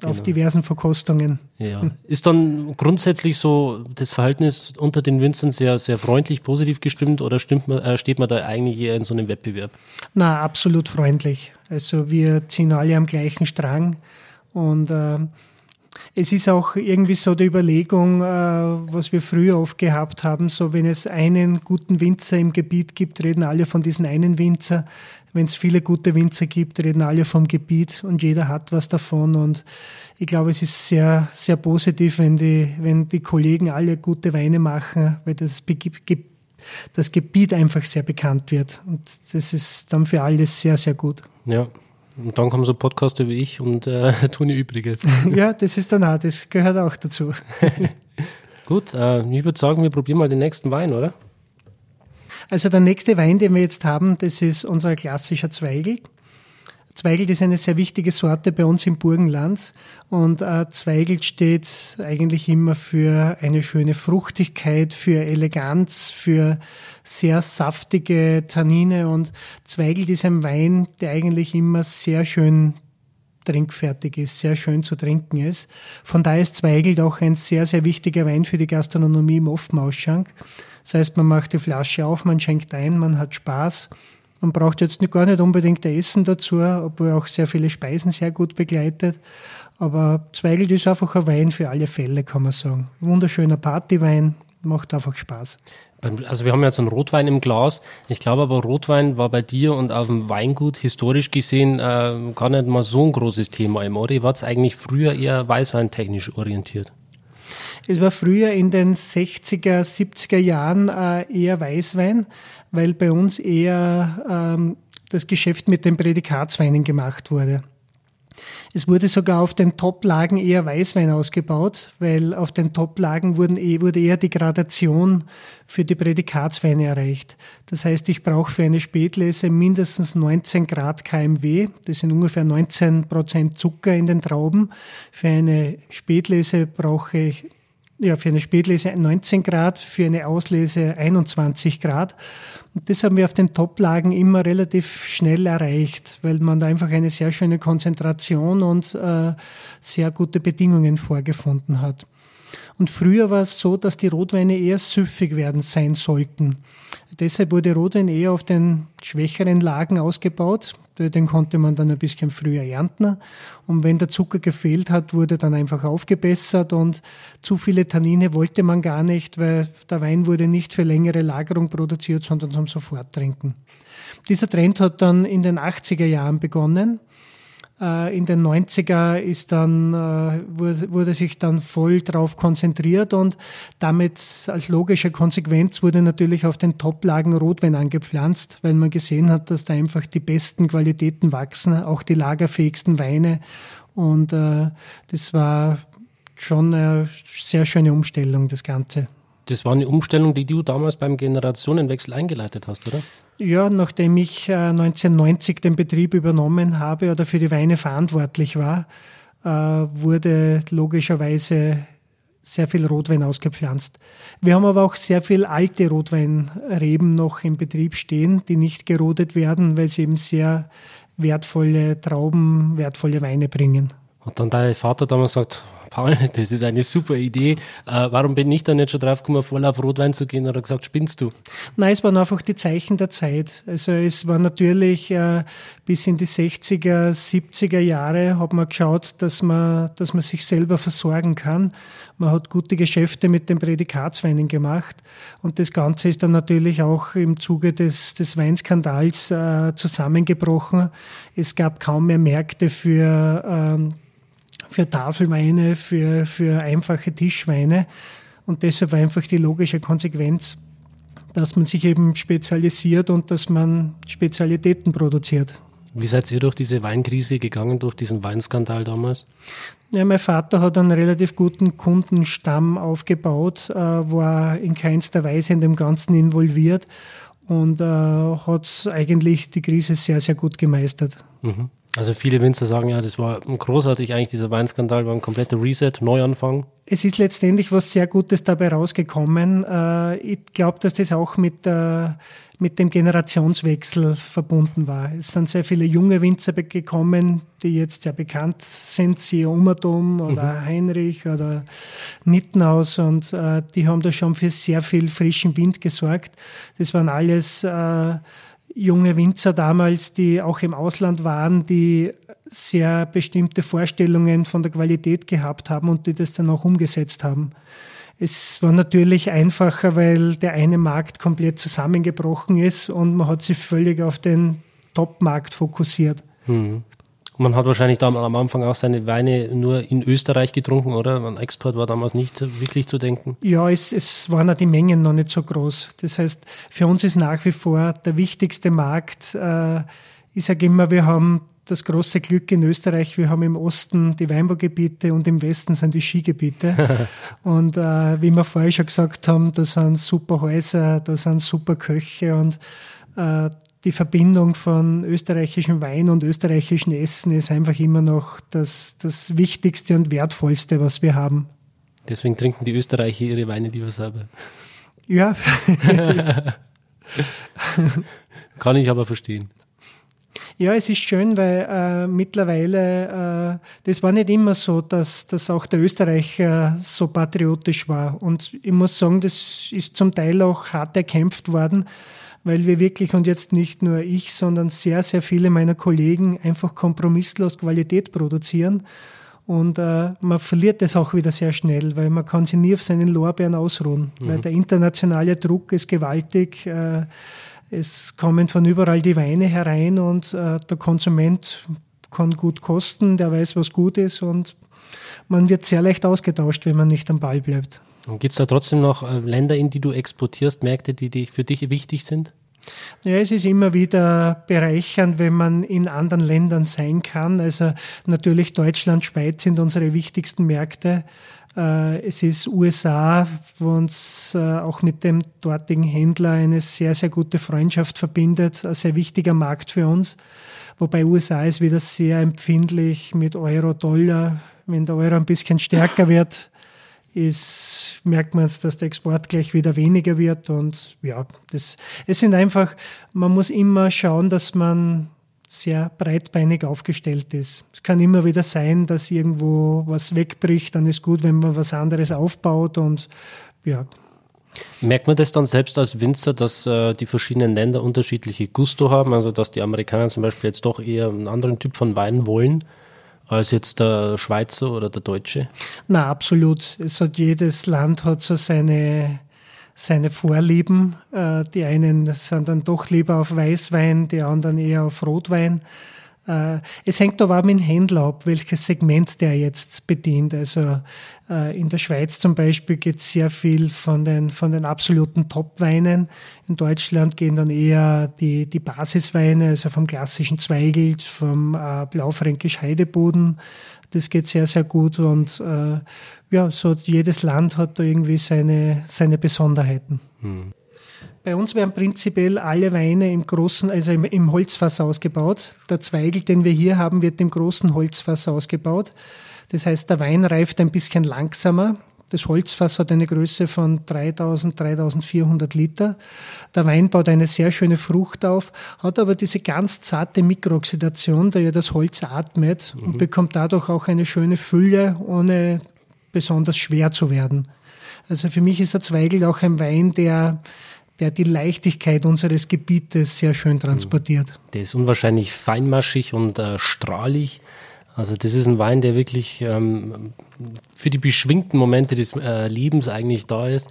auf genau. diversen Verkostungen. Ja. Ist dann grundsätzlich so das Verhältnis unter den Winzern sehr, sehr freundlich, positiv gestimmt oder man, äh, steht man da eigentlich eher in so einem Wettbewerb? Na, absolut freundlich. Also wir ziehen alle am gleichen Strang und äh, es ist auch irgendwie so die Überlegung, äh, was wir früher oft gehabt haben, so wenn es einen guten Winzer im Gebiet gibt, reden alle von diesem einen Winzer. Wenn es viele gute Winzer gibt, reden alle vom Gebiet und jeder hat was davon. Und ich glaube, es ist sehr, sehr positiv, wenn die, wenn die Kollegen alle gute Weine machen, weil das, das Gebiet einfach sehr bekannt wird. Und das ist dann für alle sehr, sehr gut. Ja, und dann kommen so Podcaster wie ich und äh, tun ihr Übriges. ja, das ist dann auch, das gehört auch dazu. Gut, äh, ich würde sagen, wir probieren mal den nächsten Wein, oder? Also der nächste Wein, den wir jetzt haben, das ist unser klassischer Zweigel. Zweigelt ist eine sehr wichtige Sorte bei uns im Burgenland und äh, Zweigelt steht eigentlich immer für eine schöne Fruchtigkeit, für Eleganz, für sehr saftige Tannine und Zweigelt ist ein Wein, der eigentlich immer sehr schön trinkfertig ist, sehr schön zu trinken ist. Von daher ist Zweigelt auch ein sehr, sehr wichtiger Wein für die Gastronomie im Offenausschank. Das heißt, man macht die Flasche auf, man schenkt ein, man hat Spaß. Man braucht jetzt gar nicht unbedingt Essen dazu, obwohl auch sehr viele Speisen sehr gut begleitet. Aber Zweigelt ist einfach ein Wein für alle Fälle, kann man sagen. Wunderschöner Partywein, macht einfach Spaß. Also wir haben jetzt einen Rotwein im Glas. Ich glaube aber, Rotwein war bei dir und auf dem Weingut historisch gesehen äh, gar nicht mal so ein großes Thema im Oder war es eigentlich früher eher weißweintechnisch orientiert? Es war früher in den 60er, 70er Jahren äh, eher Weißwein, weil bei uns eher ähm, das Geschäft mit den Prädikatsweinen gemacht wurde. Es wurde sogar auf den Toplagen eher Weißwein ausgebaut, weil auf den Toplagen wurden, eh, wurde eher die Gradation für die Prädikatsweine erreicht. Das heißt, ich brauche für eine Spätlese mindestens 19 Grad KMW. Das sind ungefähr 19 Prozent Zucker in den Trauben. Für eine Spätlese brauche ich ja, für eine Spätlese 19 Grad, für eine Auslese 21 Grad. Und das haben wir auf den Toplagen immer relativ schnell erreicht, weil man da einfach eine sehr schöne Konzentration und äh, sehr gute Bedingungen vorgefunden hat. Und früher war es so, dass die Rotweine eher süffig werden sein sollten. Deshalb wurde Rotwein eher auf den schwächeren Lagen ausgebaut. Den konnte man dann ein bisschen früher ernten. Und wenn der Zucker gefehlt hat, wurde dann einfach aufgebessert und zu viele Tannine wollte man gar nicht, weil der Wein wurde nicht für längere Lagerung produziert, sondern zum Soforttrinken. Dieser Trend hat dann in den 80er Jahren begonnen äh, in den 90er ist dann, äh, wurde sich dann voll darauf konzentriert und damit als logische Konsequenz wurde natürlich auf den Toplagen Rotwein angepflanzt, weil man gesehen hat, dass da einfach die besten Qualitäten wachsen, auch die lagerfähigsten Weine. Und äh, das war schon eine sehr schöne Umstellung, das Ganze. Das war eine Umstellung, die du damals beim Generationenwechsel eingeleitet hast, oder? Ja, nachdem ich 1990 äh, den Betrieb übernommen habe oder für die Weine verantwortlich war, äh, wurde logischerweise sehr viel Rotwein ausgepflanzt. Wir haben aber auch sehr viel alte Rotweinreben noch im Betrieb stehen, die nicht gerodet werden, weil sie eben sehr wertvolle Trauben, wertvolle Weine bringen. Hat dann dein Vater damals gesagt, Paul, das ist eine super Idee. Äh, warum bin ich da nicht schon drauf gekommen, voll auf Rotwein zu gehen oder gesagt, spinnst du? Nein, es waren einfach die Zeichen der Zeit. Also es war natürlich äh, bis in die 60er, 70er Jahre hat man geschaut, dass man, dass man sich selber versorgen kann. Man hat gute Geschäfte mit den Prädikatsweinen gemacht und das Ganze ist dann natürlich auch im Zuge des, des Weinskandals äh, zusammengebrochen. Es gab kaum mehr Märkte für ähm, für Tafelweine, für, für einfache Tischweine. Und deshalb war einfach die logische Konsequenz, dass man sich eben spezialisiert und dass man Spezialitäten produziert. Wie seid ihr durch diese Weinkrise gegangen, durch diesen Weinskandal damals? Ja, mein Vater hat einen relativ guten Kundenstamm aufgebaut, äh, war in keinster Weise in dem Ganzen involviert und äh, hat eigentlich die Krise sehr, sehr gut gemeistert. Mhm. Also viele Winzer sagen ja, das war großartig eigentlich, dieser Weinskandal war ein kompletter Reset, Neuanfang. es ist letztendlich was sehr Gutes dabei rausgekommen. Äh, ich glaube, dass das auch mit, äh, mit dem Generationswechsel verbunden war. Es sind sehr viele junge Winzer gekommen, die jetzt sehr bekannt sind, siehe Umertum oder mhm. Heinrich oder Nittenhaus und äh, die haben da schon für sehr viel frischen Wind gesorgt. Das waren alles junge Winzer damals, die auch im Ausland waren, die sehr bestimmte Vorstellungen von der Qualität gehabt haben und die das dann auch umgesetzt haben. Es war natürlich einfacher, weil der eine Markt komplett zusammengebrochen ist und man hat sich völlig auf den Top-Markt fokussiert. Mhm. Man hat wahrscheinlich da am Anfang auch seine Weine nur in Österreich getrunken, oder? Ein Export war damals nicht wirklich zu denken. Ja, es, es waren auch die Mengen noch nicht so groß. Das heißt, für uns ist nach wie vor der wichtigste Markt. Äh, ich sage immer, wir haben das große Glück in Österreich, wir haben im Osten die Weinbaugebiete und im Westen sind die Skigebiete. und äh, wie wir vorher schon gesagt haben, da sind super Häuser, da sind super Köche und äh, die Verbindung von österreichischem Wein und österreichischem Essen ist einfach immer noch das, das Wichtigste und Wertvollste, was wir haben. Deswegen trinken die Österreicher ihre Weine lieber selber. Ja. Kann ich aber verstehen. Ja, es ist schön, weil äh, mittlerweile, äh, das war nicht immer so, dass, dass auch der Österreicher so patriotisch war. Und ich muss sagen, das ist zum Teil auch hart erkämpft worden weil wir wirklich und jetzt nicht nur ich, sondern sehr, sehr viele meiner Kollegen einfach kompromisslos Qualität produzieren. Und äh, man verliert das auch wieder sehr schnell, weil man kann sich nie auf seinen Lorbeeren ausruhen. Mhm. Weil der internationale Druck ist gewaltig. Äh, es kommen von überall die Weine herein und äh, der Konsument kann gut kosten, der weiß, was gut ist und man wird sehr leicht ausgetauscht, wenn man nicht am Ball bleibt. Gibt es da trotzdem noch äh, Länder, in die du exportierst, Märkte, die, die für dich wichtig sind? Ja, es ist immer wieder bereichernd, wenn man in anderen Ländern sein kann. Also natürlich Deutschland, Schweiz sind unsere wichtigsten Märkte. Äh, es ist USA, wo uns äh, auch mit dem dortigen Händler eine sehr, sehr gute Freundschaft verbindet. Ein sehr wichtiger Markt für uns. Wobei USA ist wieder sehr empfindlich mit Euro, Dollar. Wenn der Euro ein bisschen stärker wird, ist, merkt man jetzt, dass der Export gleich wieder weniger wird. Und ja, das, es sind einfach, man muss immer schauen, dass man sehr breitbeinig aufgestellt ist. Es kann immer wieder sein, dass irgendwo was wegbricht, dann ist gut, wenn man was anderes aufbaut und ja. Merkt man das dann selbst als Winzer, dass äh, die verschiedenen Länder unterschiedliche Gusto haben? Also dass die Amerikaner zum Beispiel jetzt doch eher einen anderen Typ von Wein wollen? Als jetzt der Schweizer oder der Deutsche? Na, absolut. Es hat jedes Land hat so seine, seine Vorlieben. Äh, die einen sind dann doch lieber auf Weißwein, die anderen eher auf Rotwein. Äh, es hängt aber auch mit dem Händler ab, welches Segment der jetzt bedient. Also äh, in der Schweiz zum Beispiel geht sehr viel von den, von den absoluten Top-Weinen. In Deutschland gehen dann eher die, die Basisweine, also vom klassischen Zweigelt, vom äh, Blaufränkisch Heideboden. Das geht sehr, sehr gut und ja, so jedes Land hat da irgendwie seine, seine Besonderheiten. Hm. Bei uns werden prinzipiell alle Weine im großen, also im, im Holzfass ausgebaut. Der Zweigel, den wir hier haben, wird im großen Holzfass ausgebaut. Das heißt, der Wein reift ein bisschen langsamer. Das Holzfass hat eine Größe von 3000, 3400 Liter. Der Wein baut eine sehr schöne Frucht auf, hat aber diese ganz zarte Mikrooxidation, da ja das Holz atmet mhm. und bekommt dadurch auch eine schöne Fülle, ohne besonders schwer zu werden. Also für mich ist der Zweigel auch ein Wein, der der die Leichtigkeit unseres Gebietes sehr schön transportiert. Der ist unwahrscheinlich feinmaschig und äh, strahlig. Also das ist ein Wein, der wirklich ähm, für die beschwingten Momente des äh, Lebens eigentlich da ist.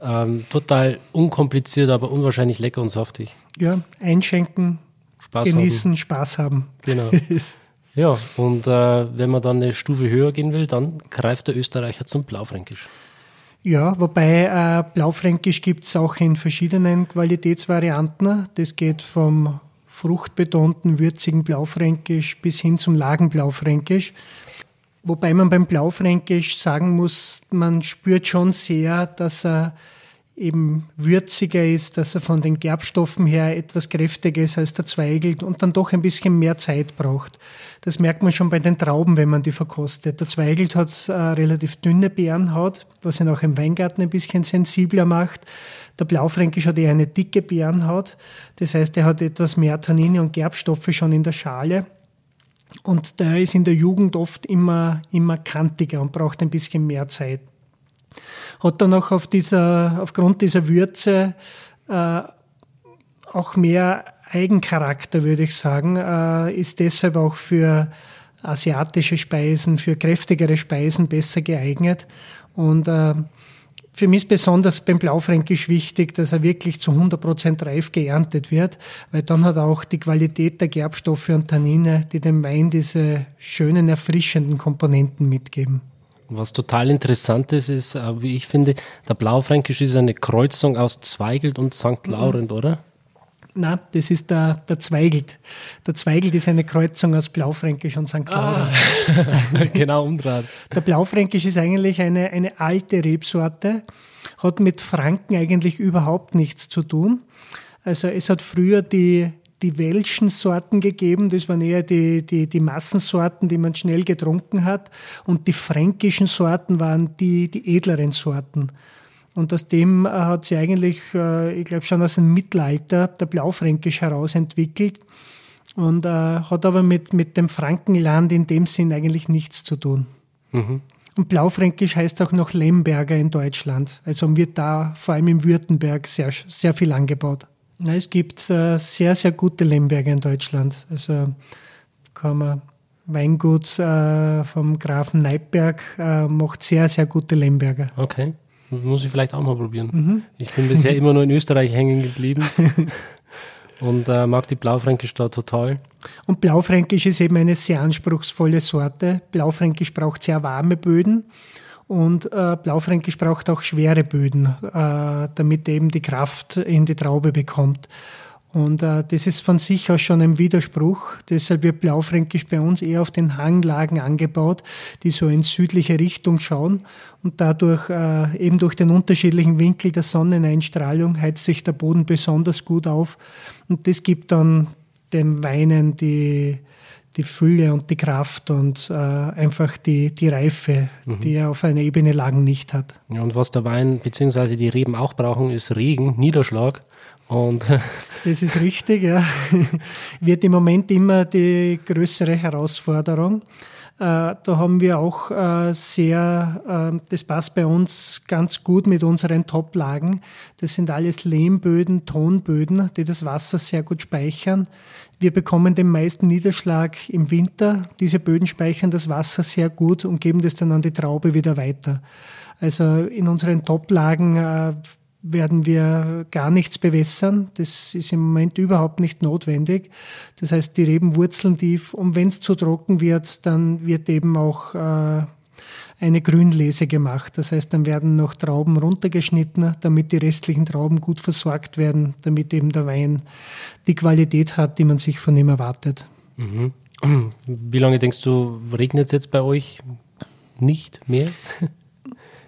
Ähm, total unkompliziert, aber unwahrscheinlich lecker und saftig. Ja, einschenken, Spaß genießen, haben. Spaß haben. Genau. ja, und äh, wenn man dann eine Stufe höher gehen will, dann greift der Österreicher zum Blaufränkisch. Ja, wobei äh, Blaufränkisch gibt es auch in verschiedenen Qualitätsvarianten. Das geht vom fruchtbetonten, würzigen Blaufränkisch bis hin zum Lagenblaufränkisch. Wobei man beim Blaufränkisch sagen muss, man spürt schon sehr, dass er eben würziger ist, dass er von den Gerbstoffen her etwas kräftiger ist als der Zweigelt und dann doch ein bisschen mehr Zeit braucht. Das merkt man schon bei den Trauben, wenn man die verkostet. Der Zweigelt hat eine äh, relativ dünne Beerenhaut, was ihn auch im Weingarten ein bisschen sensibler macht. Der Blaufränkisch hat eher eine dicke Beerenhaut. Das heißt, er hat etwas mehr Tannine und Gerbstoffe schon in der Schale. Und der ist in der Jugend oft immer, immer kantiger und braucht ein bisschen mehr Zeit hat dann auch auf dieser, aufgrund dieser Würze äh, auch mehr Eigencharakter, würde ich sagen, äh, ist deshalb auch für asiatische Speisen, für kräftigere Speisen besser geeignet. Und äh, für mich ist besonders beim Blaufränkisch wichtig, dass er wirklich zu 100% reif geerntet wird, weil dann hat er auch die Qualität der Gerbstoffe und Tannine, die dem Wein diese schönen, erfrischenden Komponenten mitgeben. Was total interessant ist, ist, äh, wie ich finde, der Blaufränkisch ist eine Kreuzung aus Zweigelt und St. Laurent, mhm. oder? Na, das ist der, der Zweigelt. Der Zweigelt ist eine Kreuzung aus Blaufränkisch und St. Laurent. Ah, genau umdreht. Der Blaufränkisch ist eigentlich eine, eine alte Rebsorte, hat mit Franken eigentlich überhaupt nichts zu tun. Also es hat früher die, die welschen Sorten gegeben, das waren eher die, die, die Massensorten, die man schnell getrunken hat. Und die fränkischen Sorten waren die, die edleren Sorten. Und aus dem äh, hat sie eigentlich, äh, ich glaube schon aus dem Mittelalter, der Blaufränkisch herausentwickelt und äh, hat aber mit, mit dem Frankenland in dem Sinn eigentlich nichts zu tun. Mhm. Und Blaufränkisch heißt auch noch Lemberger in Deutschland. Also wird da vor allem im Württemberg sehr, sehr viel angebaut. Na, es gibt äh, sehr, sehr gute Lemberger in Deutschland. Also kann man Weingut äh, vom Grafen Neidberg äh, macht sehr, sehr gute Lemberger. Okay, muss ich vielleicht auch mal probieren. Mhm. Ich bin bisher immer nur in Österreich hängen geblieben und äh, mag die Blaufränkisch da total. Und Blaufränkisch ist eben eine sehr anspruchsvolle Sorte. Blaufränkisch braucht sehr warme Böden. Und äh, Blaufränkisch braucht auch schwere Böden, äh, damit eben die Kraft in die Traube bekommt. Und äh, das ist von sich aus schon ein Widerspruch. Deshalb wird Blaufränkisch bei uns eher auf den Hanglagen angebaut, die so in südliche Richtung schauen. Und dadurch, äh, eben durch den unterschiedlichen Winkel der Sonneneinstrahlung, heizt sich der Boden besonders gut auf. Und das gibt dann dem Weinen die, die Fülle und die Kraft und äh, einfach die, die Reife, mhm. die er auf einer Ebene lang nicht hat. Ja, und was der Wein bzw. die Reben auch brauchen, ist Regen, Niederschlag. Und das ist richtig, ja. Wird im Moment immer die größere Herausforderung. Äh, da haben wir auch äh, sehr, äh, das passt bei uns ganz gut mit unseren Toplagen. Das sind alles Lehmböden, Tonböden, die das Wasser sehr gut speichern. Wir bekommen den meisten Niederschlag im Winter. Diese Böden speichern das Wasser sehr gut und geben das dann an die Traube wieder weiter. Also in unseren Toplagen äh, werden wir gar nichts bewässern. Das ist im Moment überhaupt nicht notwendig. Das heißt, die Reben wurzeln tief und wenn es zu trocken wird, dann wird eben auch äh, eine Grünlese gemacht. Das heißt, dann werden noch Trauben runtergeschnitten, damit die restlichen Trauben gut versorgt werden, damit eben der Wein die Qualität hat, die man sich von ihm erwartet. Mhm. Wie lange denkst du, regnet es jetzt bei euch nicht mehr?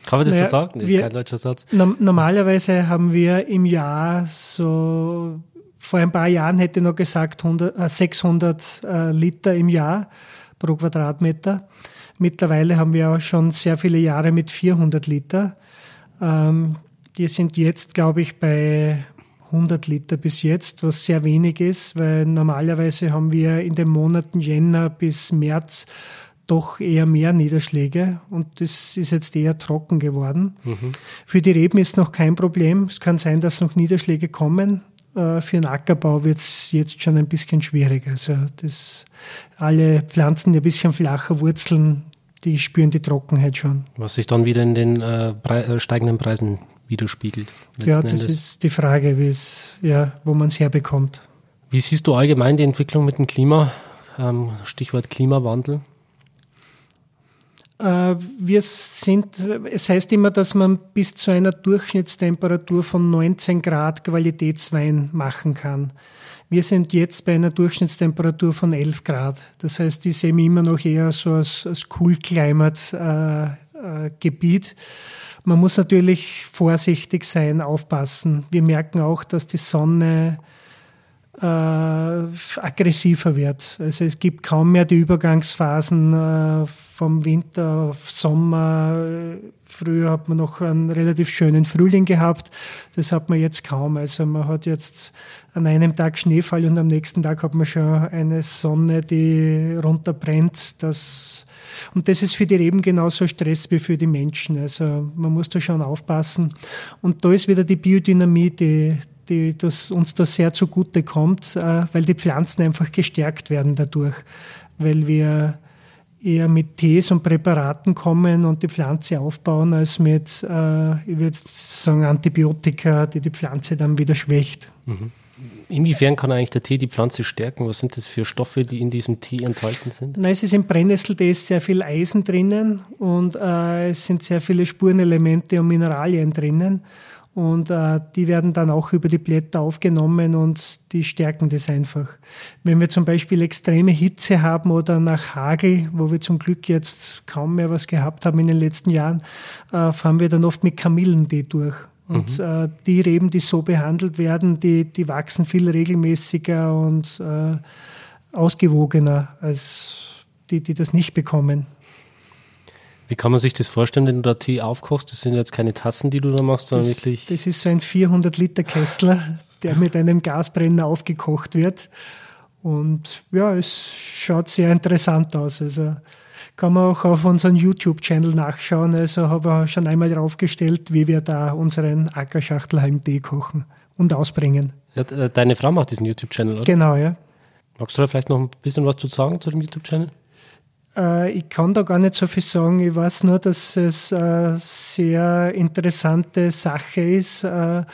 Kann man das naja, so sagen? Das ist kein deutscher Satz. No normalerweise haben wir im Jahr so, vor ein paar Jahren hätte ich noch gesagt 100, äh, 600 äh, Liter im Jahr pro Quadratmeter. Mittlerweile haben wir auch schon sehr viele Jahre mit 400 Liter. Ähm, wir sind jetzt, glaube ich, bei 100 Liter bis jetzt, was sehr wenig ist, weil normalerweise haben wir in den Monaten Jänner bis März doch eher mehr Niederschläge und das ist jetzt eher trocken geworden. Mhm. Für die Reben ist noch kein Problem. Es kann sein, dass noch Niederschläge kommen. Äh, für den Ackerbau wird es jetzt schon ein bisschen schwierig. Also das, alle Pflanzen, die ein bisschen flacher wurzeln, die spüren die Trockenheit schon. Was sich dann wieder in den äh, äh steigenden Preisen widerspiegelt. Ja, das Endes. ist die Frage, ja, wo man es herbekommt. Wie siehst du allgemein die Entwicklung mit dem Klima? Ähm, Stichwort Klimawandel. Äh, wir sind, es heißt immer, dass man bis zu einer Durchschnittstemperatur von 19 Grad Qualitätswein machen kann. Wir sind jetzt bei einer Durchschnittstemperatur von 11 Grad. Das heißt, die sehen wir immer noch eher so als, als Cool Climate äh, äh, Gebiet. Man muss natürlich vorsichtig sein, aufpassen. Wir merken auch, dass die Sonne äh, aggressiver wird. Also es gibt kaum mehr die Übergangsphasen äh, vom Winter auf Sommer. Früher hat man noch einen relativ schönen Frühling gehabt. Das hat man jetzt kaum. Also man hat jetzt an einem Tag Schneefall und am nächsten Tag hat man schon eine Sonne, die runterbrennt. Das und das ist für die Reben genauso Stress wie für die Menschen. Also man muss da schon aufpassen. Und da ist wieder die Biodynamie, die, die das uns da sehr zugute kommt, äh, weil die Pflanzen einfach gestärkt werden dadurch, weil wir eher mit Tees und Präparaten kommen und die Pflanze aufbauen, als mit, äh, ich würde sagen, Antibiotika, die die Pflanze dann wieder schwächt. Mhm. Inwiefern kann eigentlich der Tee die Pflanze stärken? Was sind das für Stoffe, die in diesem Tee enthalten sind? Nein, es ist im Brennnesseltee sehr viel Eisen drinnen und äh, es sind sehr viele Spurenelemente und Mineralien drinnen. Und äh, die werden dann auch über die Blätter aufgenommen und die stärken das einfach. Wenn wir zum Beispiel extreme Hitze haben oder nach Hagel, wo wir zum Glück jetzt kaum mehr was gehabt haben in den letzten Jahren, äh, fahren wir dann oft mit Kamillentee durch. Und mhm. äh, die Reben, die so behandelt werden, die, die wachsen viel regelmäßiger und äh, ausgewogener als die, die das nicht bekommen. Wie kann man sich das vorstellen, wenn du da Tee aufkochst? Das sind jetzt keine Tassen, die du da machst, sondern das, wirklich. Das ist so ein 400 Liter Kessler, der mit einem Gasbrenner aufgekocht wird. Und ja, es schaut sehr interessant aus. Also kann man auch auf unserem YouTube-Channel nachschauen. Also habe ich schon einmal draufgestellt, wie wir da unseren Ackerschachtelheim-Tee kochen und ausbringen. Ja, äh, deine Frau macht diesen YouTube-Channel, oder? Genau, ja. Magst du da vielleicht noch ein bisschen was zu sagen zu dem YouTube-Channel? Äh, ich kann da gar nicht so viel sagen. Ich weiß nur, dass es eine sehr interessante Sache ist. Äh,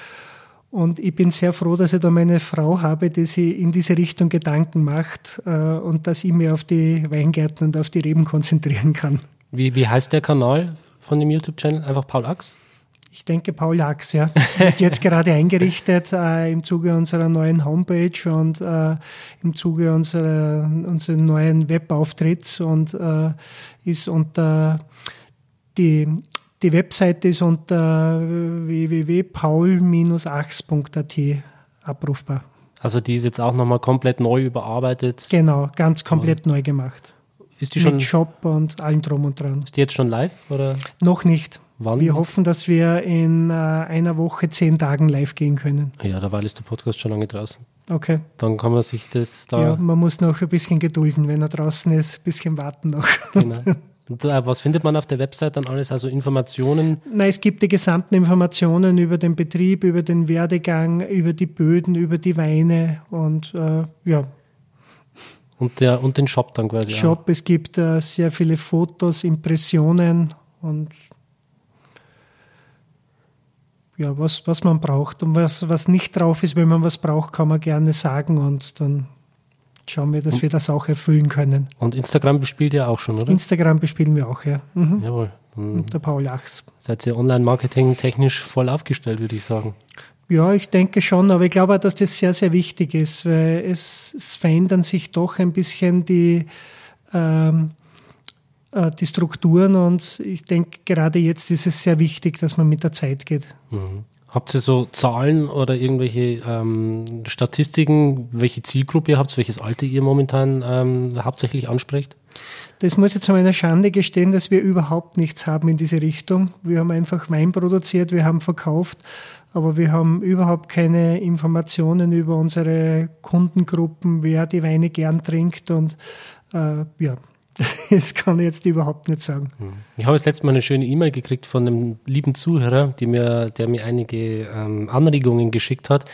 und ich bin sehr froh, dass ich da meine Frau habe, die sich in diese Richtung Gedanken macht äh, und dass ich mich auf die Weingärten und auf die Reben konzentrieren kann. Wie, wie heißt der Kanal von dem YouTube-Channel? Einfach Paul Ax? Ich denke Paul Lachs, ja. Wird jetzt gerade eingerichtet äh, im Zuge unserer neuen Homepage und äh, im Zuge unserer, unseres neuen Webauftritts und äh, ist unter die, die Webseite ist unter www.paul-achs.at abrufbar. Also die ist jetzt auch nochmal komplett neu überarbeitet. Genau, ganz komplett neu gemacht. Ist die schon mit Shop und allem drum und dran. Ist die jetzt schon live oder? Noch nicht. Wann? Wir hoffen, dass wir in äh, einer Woche zehn Tagen live gehen können. Ja, dabei ist der Podcast schon lange draußen. Okay. Dann kann man sich das da. Ja, man muss noch ein bisschen gedulden, wenn er draußen ist, ein bisschen warten noch. Genau. Und, äh, was findet man auf der Website dann alles? Also Informationen? Nein, es gibt die gesamten Informationen über den Betrieb, über den Werdegang, über die Böden, über die Weine und äh, ja. Und, der, und den Shop dann quasi. Shop, auch. es gibt äh, sehr viele Fotos, Impressionen und ja, was, was man braucht. Und was, was nicht drauf ist, wenn man was braucht, kann man gerne sagen und dann schauen wir, dass wir das auch erfüllen können. Und Instagram bespielt ihr auch schon, oder? Instagram bespielen wir auch, ja. Mhm. Jawohl. Und der Paul Achs. Seid ihr online-marketing technisch voll aufgestellt, würde ich sagen. Ja, ich denke schon, aber ich glaube auch, dass das sehr, sehr wichtig ist, weil es, es verändern sich doch ein bisschen die, ähm, äh, die Strukturen und ich denke, gerade jetzt ist es sehr wichtig, dass man mit der Zeit geht. Mhm. Habt ihr so Zahlen oder irgendwelche ähm, Statistiken, welche Zielgruppe ihr habt, welches Alter ihr momentan ähm, hauptsächlich ansprecht? Das muss ich zu meiner Schande gestehen, dass wir überhaupt nichts haben in diese Richtung. Wir haben einfach Wein produziert, wir haben verkauft, aber wir haben überhaupt keine Informationen über unsere Kundengruppen, wer die Weine gern trinkt und äh, ja, Das kann ich jetzt überhaupt nicht sagen. Hm. Ich habe das letzte Mal eine schöne E-Mail gekriegt von einem lieben Zuhörer, mir, der mir einige ähm, Anregungen geschickt hat.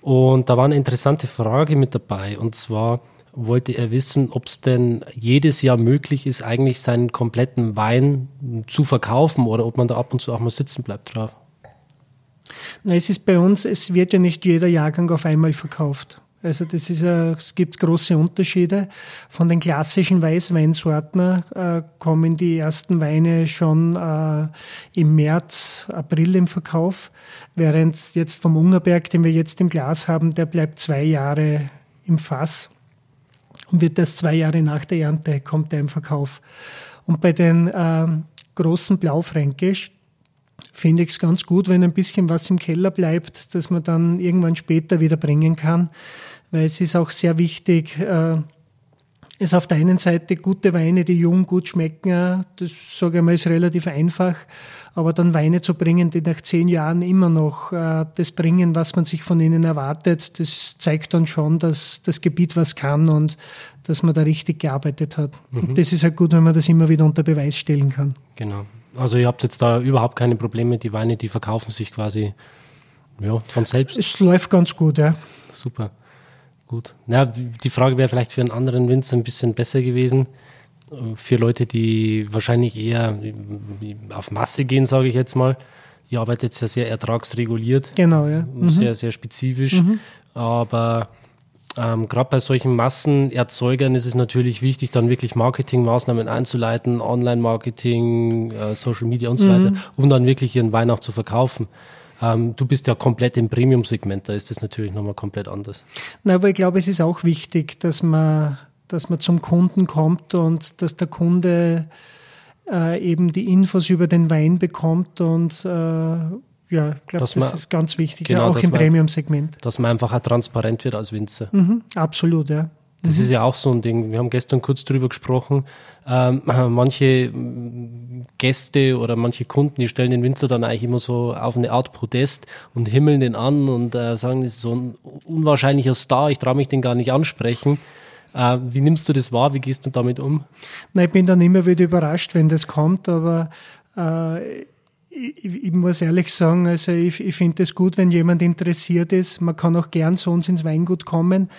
Und da war eine interessante Frage mit dabei. Und zwar wollte er wissen, ob es denn jedes Jahr möglich ist, eigentlich seinen kompletten Wein zu verkaufen oder ob man da ab und zu auch mal sitzen bleibt drauf. Na, es ist bei uns, es wird ja nicht jeder Jahrgang auf einmal verkauft. Also das ist ja, es gibt große Unterschiede. Von den klassischen Weißweinsorten äh, kommen die ersten Weine schon äh, im März, April im Verkauf, während jetzt vom Ungerberg, den wir jetzt im Glas haben, der bleibt zwei Jahre im Fass und wird erst zwei Jahre nach der Ernte kommt er im Verkauf. Und bei den äh, großen Blaufränkisch finde ich es ganz gut, wenn ein bisschen was im Keller bleibt, dass man dann irgendwann später wieder bringen kann, weil es ist auch sehr wichtig, äh, es auf der einen Seite gute Weine, die jung gut schmecken, das sage ich mal, ist relativ einfach, aber dann Weine zu bringen, die nach zehn Jahren immer noch äh, das bringen, was man sich von ihnen erwartet, das zeigt dann schon, dass das Gebiet was kann und dass man da richtig gearbeitet hat. Mhm. Und das ist halt gut, wenn man das immer wieder unter Beweis stellen kann. Genau. Also ihr habt jetzt da überhaupt keine Probleme, die Weine, die verkaufen sich quasi ja, von selbst. Es läuft ganz gut, ja. Super. Gut. Ja, die Frage wäre vielleicht für einen anderen Winzer ein bisschen besser gewesen. Für Leute, die wahrscheinlich eher auf Masse gehen, sage ich jetzt mal. Ihr arbeitet ja sehr ertragsreguliert. Genau, ja. Mhm. Sehr, sehr spezifisch. Mhm. Aber ähm, gerade bei solchen Massenerzeugern ist es natürlich wichtig, dann wirklich Marketingmaßnahmen einzuleiten, Online-Marketing, äh, Social Media und so mhm. weiter, um dann wirklich ihren Wein auch zu verkaufen. Ähm, du bist ja komplett im Premium-Segment, da ist das natürlich nochmal komplett anders. Na, aber ich glaube, es ist auch wichtig, dass man, dass man zum Kunden kommt und dass der Kunde äh, eben die Infos über den Wein bekommt und äh, ja, ich glaube, das man, ist ganz wichtig, genau, ja, auch im Premium-Segment. Dass man einfach auch transparent wird als Winzer. Mhm, absolut, ja. Das mhm. ist ja auch so ein Ding. Wir haben gestern kurz drüber gesprochen. Ähm, manche Gäste oder manche Kunden, die stellen den Winzer dann eigentlich immer so auf eine Art Podest und himmeln den an und äh, sagen, das ist so ein unwahrscheinlicher Star, ich traue mich den gar nicht ansprechen. Äh, wie nimmst du das wahr? Wie gehst du damit um? Na, ich bin dann immer wieder überrascht, wenn das kommt, aber äh, ich, ich, muss ehrlich sagen, also ich, ich finde es gut, wenn jemand interessiert ist. Man kann auch gern zu uns ins Weingut kommen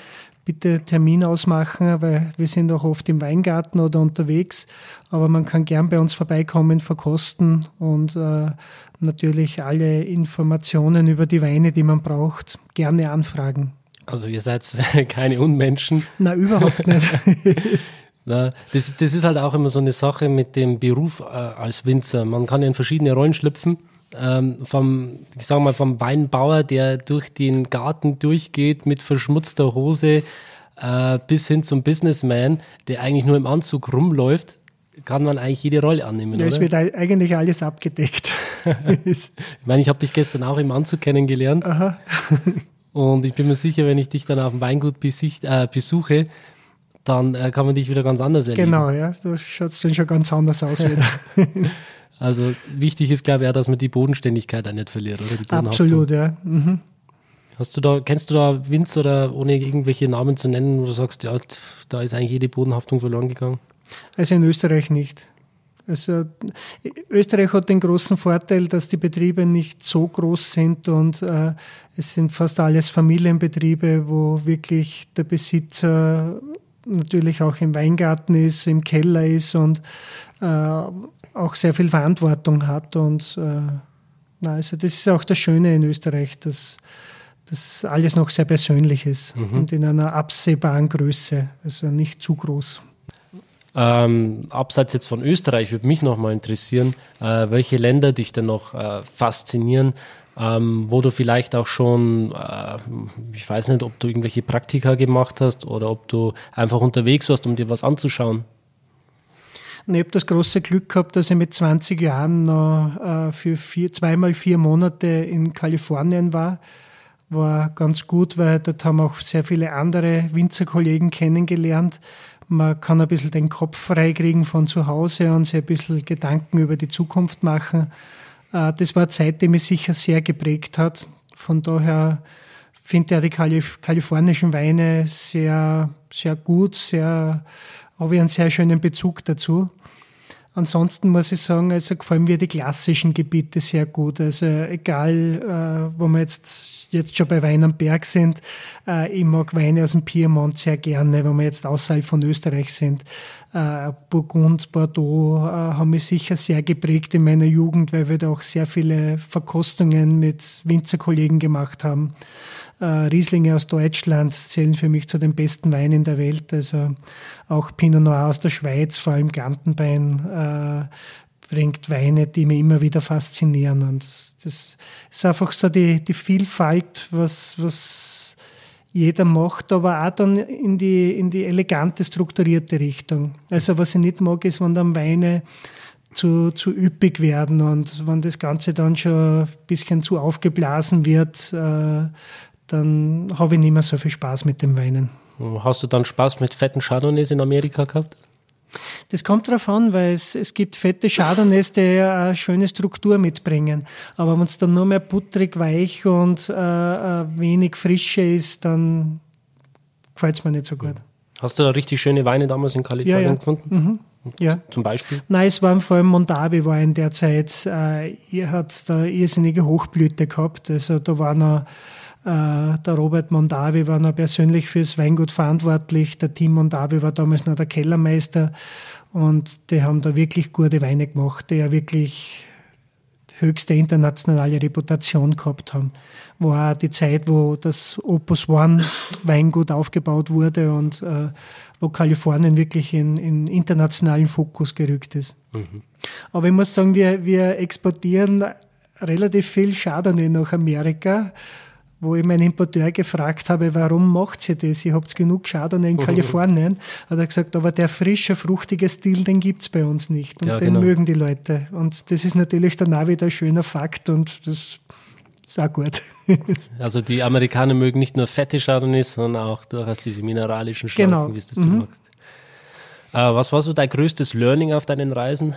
bitte Termin ausmachen, weil wir sind auch oft im Weingarten oder unterwegs. Aber man kann gern bei uns vorbeikommen, verkosten und äh, natürlich alle Informationen über die Weine, die man braucht, gerne anfragen. Also ihr seid keine Unmenschen. Na, überhaupt nicht. Na, das, das ist halt auch immer so eine Sache mit dem Beruf äh, als Winzer. Man kann in verschiedene Rollen schlüpfen ähm, vom, ich sag mal, vom Weinbauer, der durch den Garten durchgeht mit verschmutzter Hose, äh, bis hin zum Businessman, der eigentlich nur im Anzug rumläuft, kann man eigentlich jede Rolle annehmen. Ja, es wird eigentlich alles abgedeckt. ich meine, ich habe dich gestern auch im Anzug kennengelernt. Aha. Und ich bin mir sicher, wenn ich dich dann auf dem Weingut besicht, äh, besuche, dann äh, kann man dich wieder ganz anders erleben. Genau, ja. Du schaust dann schon ganz anders aus wieder. Also wichtig ist, glaube ich, auch, dass man die Bodenständigkeit auch nicht verliert, oder? Die Absolut, ja. Mhm. Hast du da, kennst du da Winz oder ohne irgendwelche Namen zu nennen, wo du sagst, ja, da ist eigentlich jede Bodenhaftung verloren gegangen? Also in Österreich nicht. Also Österreich hat den großen Vorteil, dass die Betriebe nicht so groß sind und äh, es sind fast alles Familienbetriebe, wo wirklich der Besitzer natürlich auch im Weingarten ist, im Keller ist und äh, auch sehr viel Verantwortung hat. Und äh, na, also das ist auch das Schöne in Österreich, dass das alles noch sehr persönlich ist mhm. und in einer absehbaren Größe, also nicht zu groß. Ähm, abseits jetzt von Österreich würde mich noch mal interessieren, äh, welche Länder dich denn noch äh, faszinieren, ähm, wo du vielleicht auch schon, äh, ich weiß nicht, ob du irgendwelche Praktika gemacht hast oder ob du einfach unterwegs warst, um dir was anzuschauen. Und ich habe das große Glück gehabt, dass ich mit 20 Jahren noch äh, für vier, zweimal vier Monate in Kalifornien war. War ganz gut, weil dort haben auch sehr viele andere Winzerkollegen kennengelernt. Man kann ein bisschen den Kopf freikriegen von zu Hause und sich ein bisschen Gedanken über die Zukunft machen. Äh, das war eine Zeit, die mich sicher sehr geprägt hat. Von daher finde ich die kalifornischen Weine sehr, sehr gut, sehr habe ich einen sehr schönen Bezug dazu. Ansonsten muss ich sagen, also gefallen mir die klassischen Gebiete sehr gut. Also egal, äh, wo wir jetzt, jetzt schon bei Wein am Berg sind, äh, ich mag Weine aus dem Piemont sehr gerne, wenn wir jetzt außerhalb von Österreich sind. Äh, Burgund, Bordeaux äh, haben mich sicher sehr geprägt in meiner Jugend, weil wir da auch sehr viele Verkostungen mit Winzerkollegen gemacht haben. Äh, Rieslinge aus Deutschland zählen für mich zu den besten Weinen der Welt. Also auch Pinot Noir aus der Schweiz, vor allem Gantenbein, äh, bringt Weine, die mich immer wieder faszinieren. Und das ist einfach so die, die Vielfalt, was, was jeder macht, aber auch dann in die, in die elegante, strukturierte Richtung. Also was ich nicht mag, ist, wenn dann Weine zu, zu üppig werden. Und wenn das Ganze dann schon ein bisschen zu aufgeblasen wird, äh, dann habe ich nicht mehr so viel Spaß mit dem Weinen. Hast du dann Spaß mit fetten Chardonnays in Amerika gehabt? Das kommt darauf an, weil es, es gibt fette Chardonnays, die eine schöne Struktur mitbringen. Aber wenn es dann nur mehr butterig, weich und äh, äh wenig Frische ist, dann gefällt es mir nicht so gut. Hast du da richtig schöne Weine damals in Kalifornien ja, ja. gefunden? Mhm. Ja. Zum Beispiel? Nein, es waren vor allem Mondavi war in der Zeit. Äh, ihr hat da irrsinnige Hochblüte gehabt. Also da war noch der Robert Mondavi war noch persönlich fürs Weingut verantwortlich. Der Team Mondavi war damals noch der Kellermeister. Und die haben da wirklich gute Weine gemacht, die ja wirklich höchste internationale Reputation gehabt haben. War auch die Zeit, wo das Opus One Weingut aufgebaut wurde und äh, wo Kalifornien wirklich in, in internationalen Fokus gerückt ist. Mhm. Aber ich muss sagen, wir, wir exportieren relativ viel Chardonnay nach Amerika wo ich meinen Importeur gefragt habe, warum macht ihr das? Ihr habt genug Chardonnay in Kalifornien. Hat er gesagt, aber der frische, fruchtige Stil, den gibt es bei uns nicht. Und ja, den genau. mögen die Leute. Und das ist natürlich dann auch wieder ein schöner Fakt und das ist auch gut. Also die Amerikaner mögen nicht nur fette Chardonnays, sondern auch durchaus diese mineralischen Schlanken, genau. wie es das mhm. du magst. Äh, was war so dein größtes Learning auf deinen Reisen?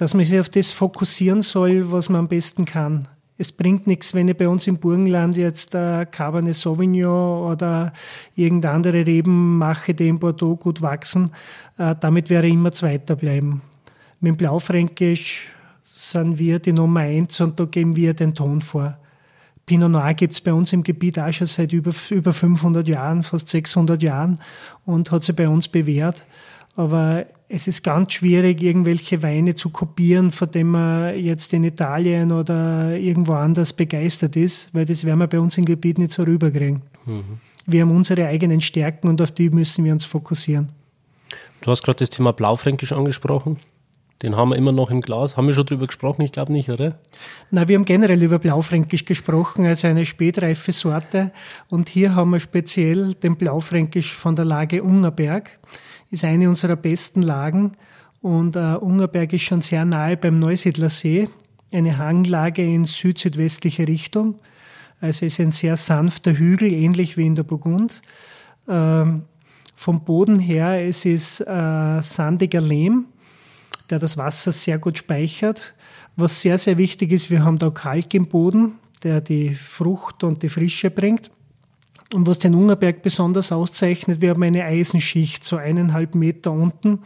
Dass man sich auf das fokussieren soll, was man am besten kann. Es bringt nichts, wenn ich bei uns im Burgenland jetzt äh, Cabernet Sauvignon oder irgendeine andere Reben mache, die in Bordeaux gut wachsen. Äh, damit wäre ich immer Zweiter bleiben. Mit dem Blaufränkisch sind wir die Nummer eins und da geben wir den Ton vor. Pinot Noir gibt es bei uns im Gebiet auch schon seit über, über 500 Jahren, fast 600 Jahren und hat sich bei uns bewährt. Aber es ist ganz schwierig, irgendwelche Weine zu kopieren, von denen man jetzt in Italien oder irgendwo anders begeistert ist, weil das werden wir bei uns im Gebiet nicht so rüberkriegen. Mhm. Wir haben unsere eigenen Stärken und auf die müssen wir uns fokussieren. Du hast gerade das Thema Blaufränkisch angesprochen. Den haben wir immer noch im Glas. Haben wir schon drüber gesprochen? Ich glaube nicht, oder? Na, wir haben generell über Blaufränkisch gesprochen, also eine spätreife Sorte. Und hier haben wir speziell den Blaufränkisch von der Lage Ungerberg ist eine unserer besten Lagen und äh, Ungerberg ist schon sehr nahe beim Neusiedlersee, eine Hanglage in süd-südwestliche Richtung. Also ist ein sehr sanfter Hügel, ähnlich wie in der Burgund. Ähm, vom Boden her, es ist äh, sandiger Lehm, der das Wasser sehr gut speichert. Was sehr, sehr wichtig ist, wir haben da Kalk im Boden, der die Frucht und die Frische bringt. Und was den Ungerberg besonders auszeichnet, wir haben eine Eisenschicht, so eineinhalb Meter unten.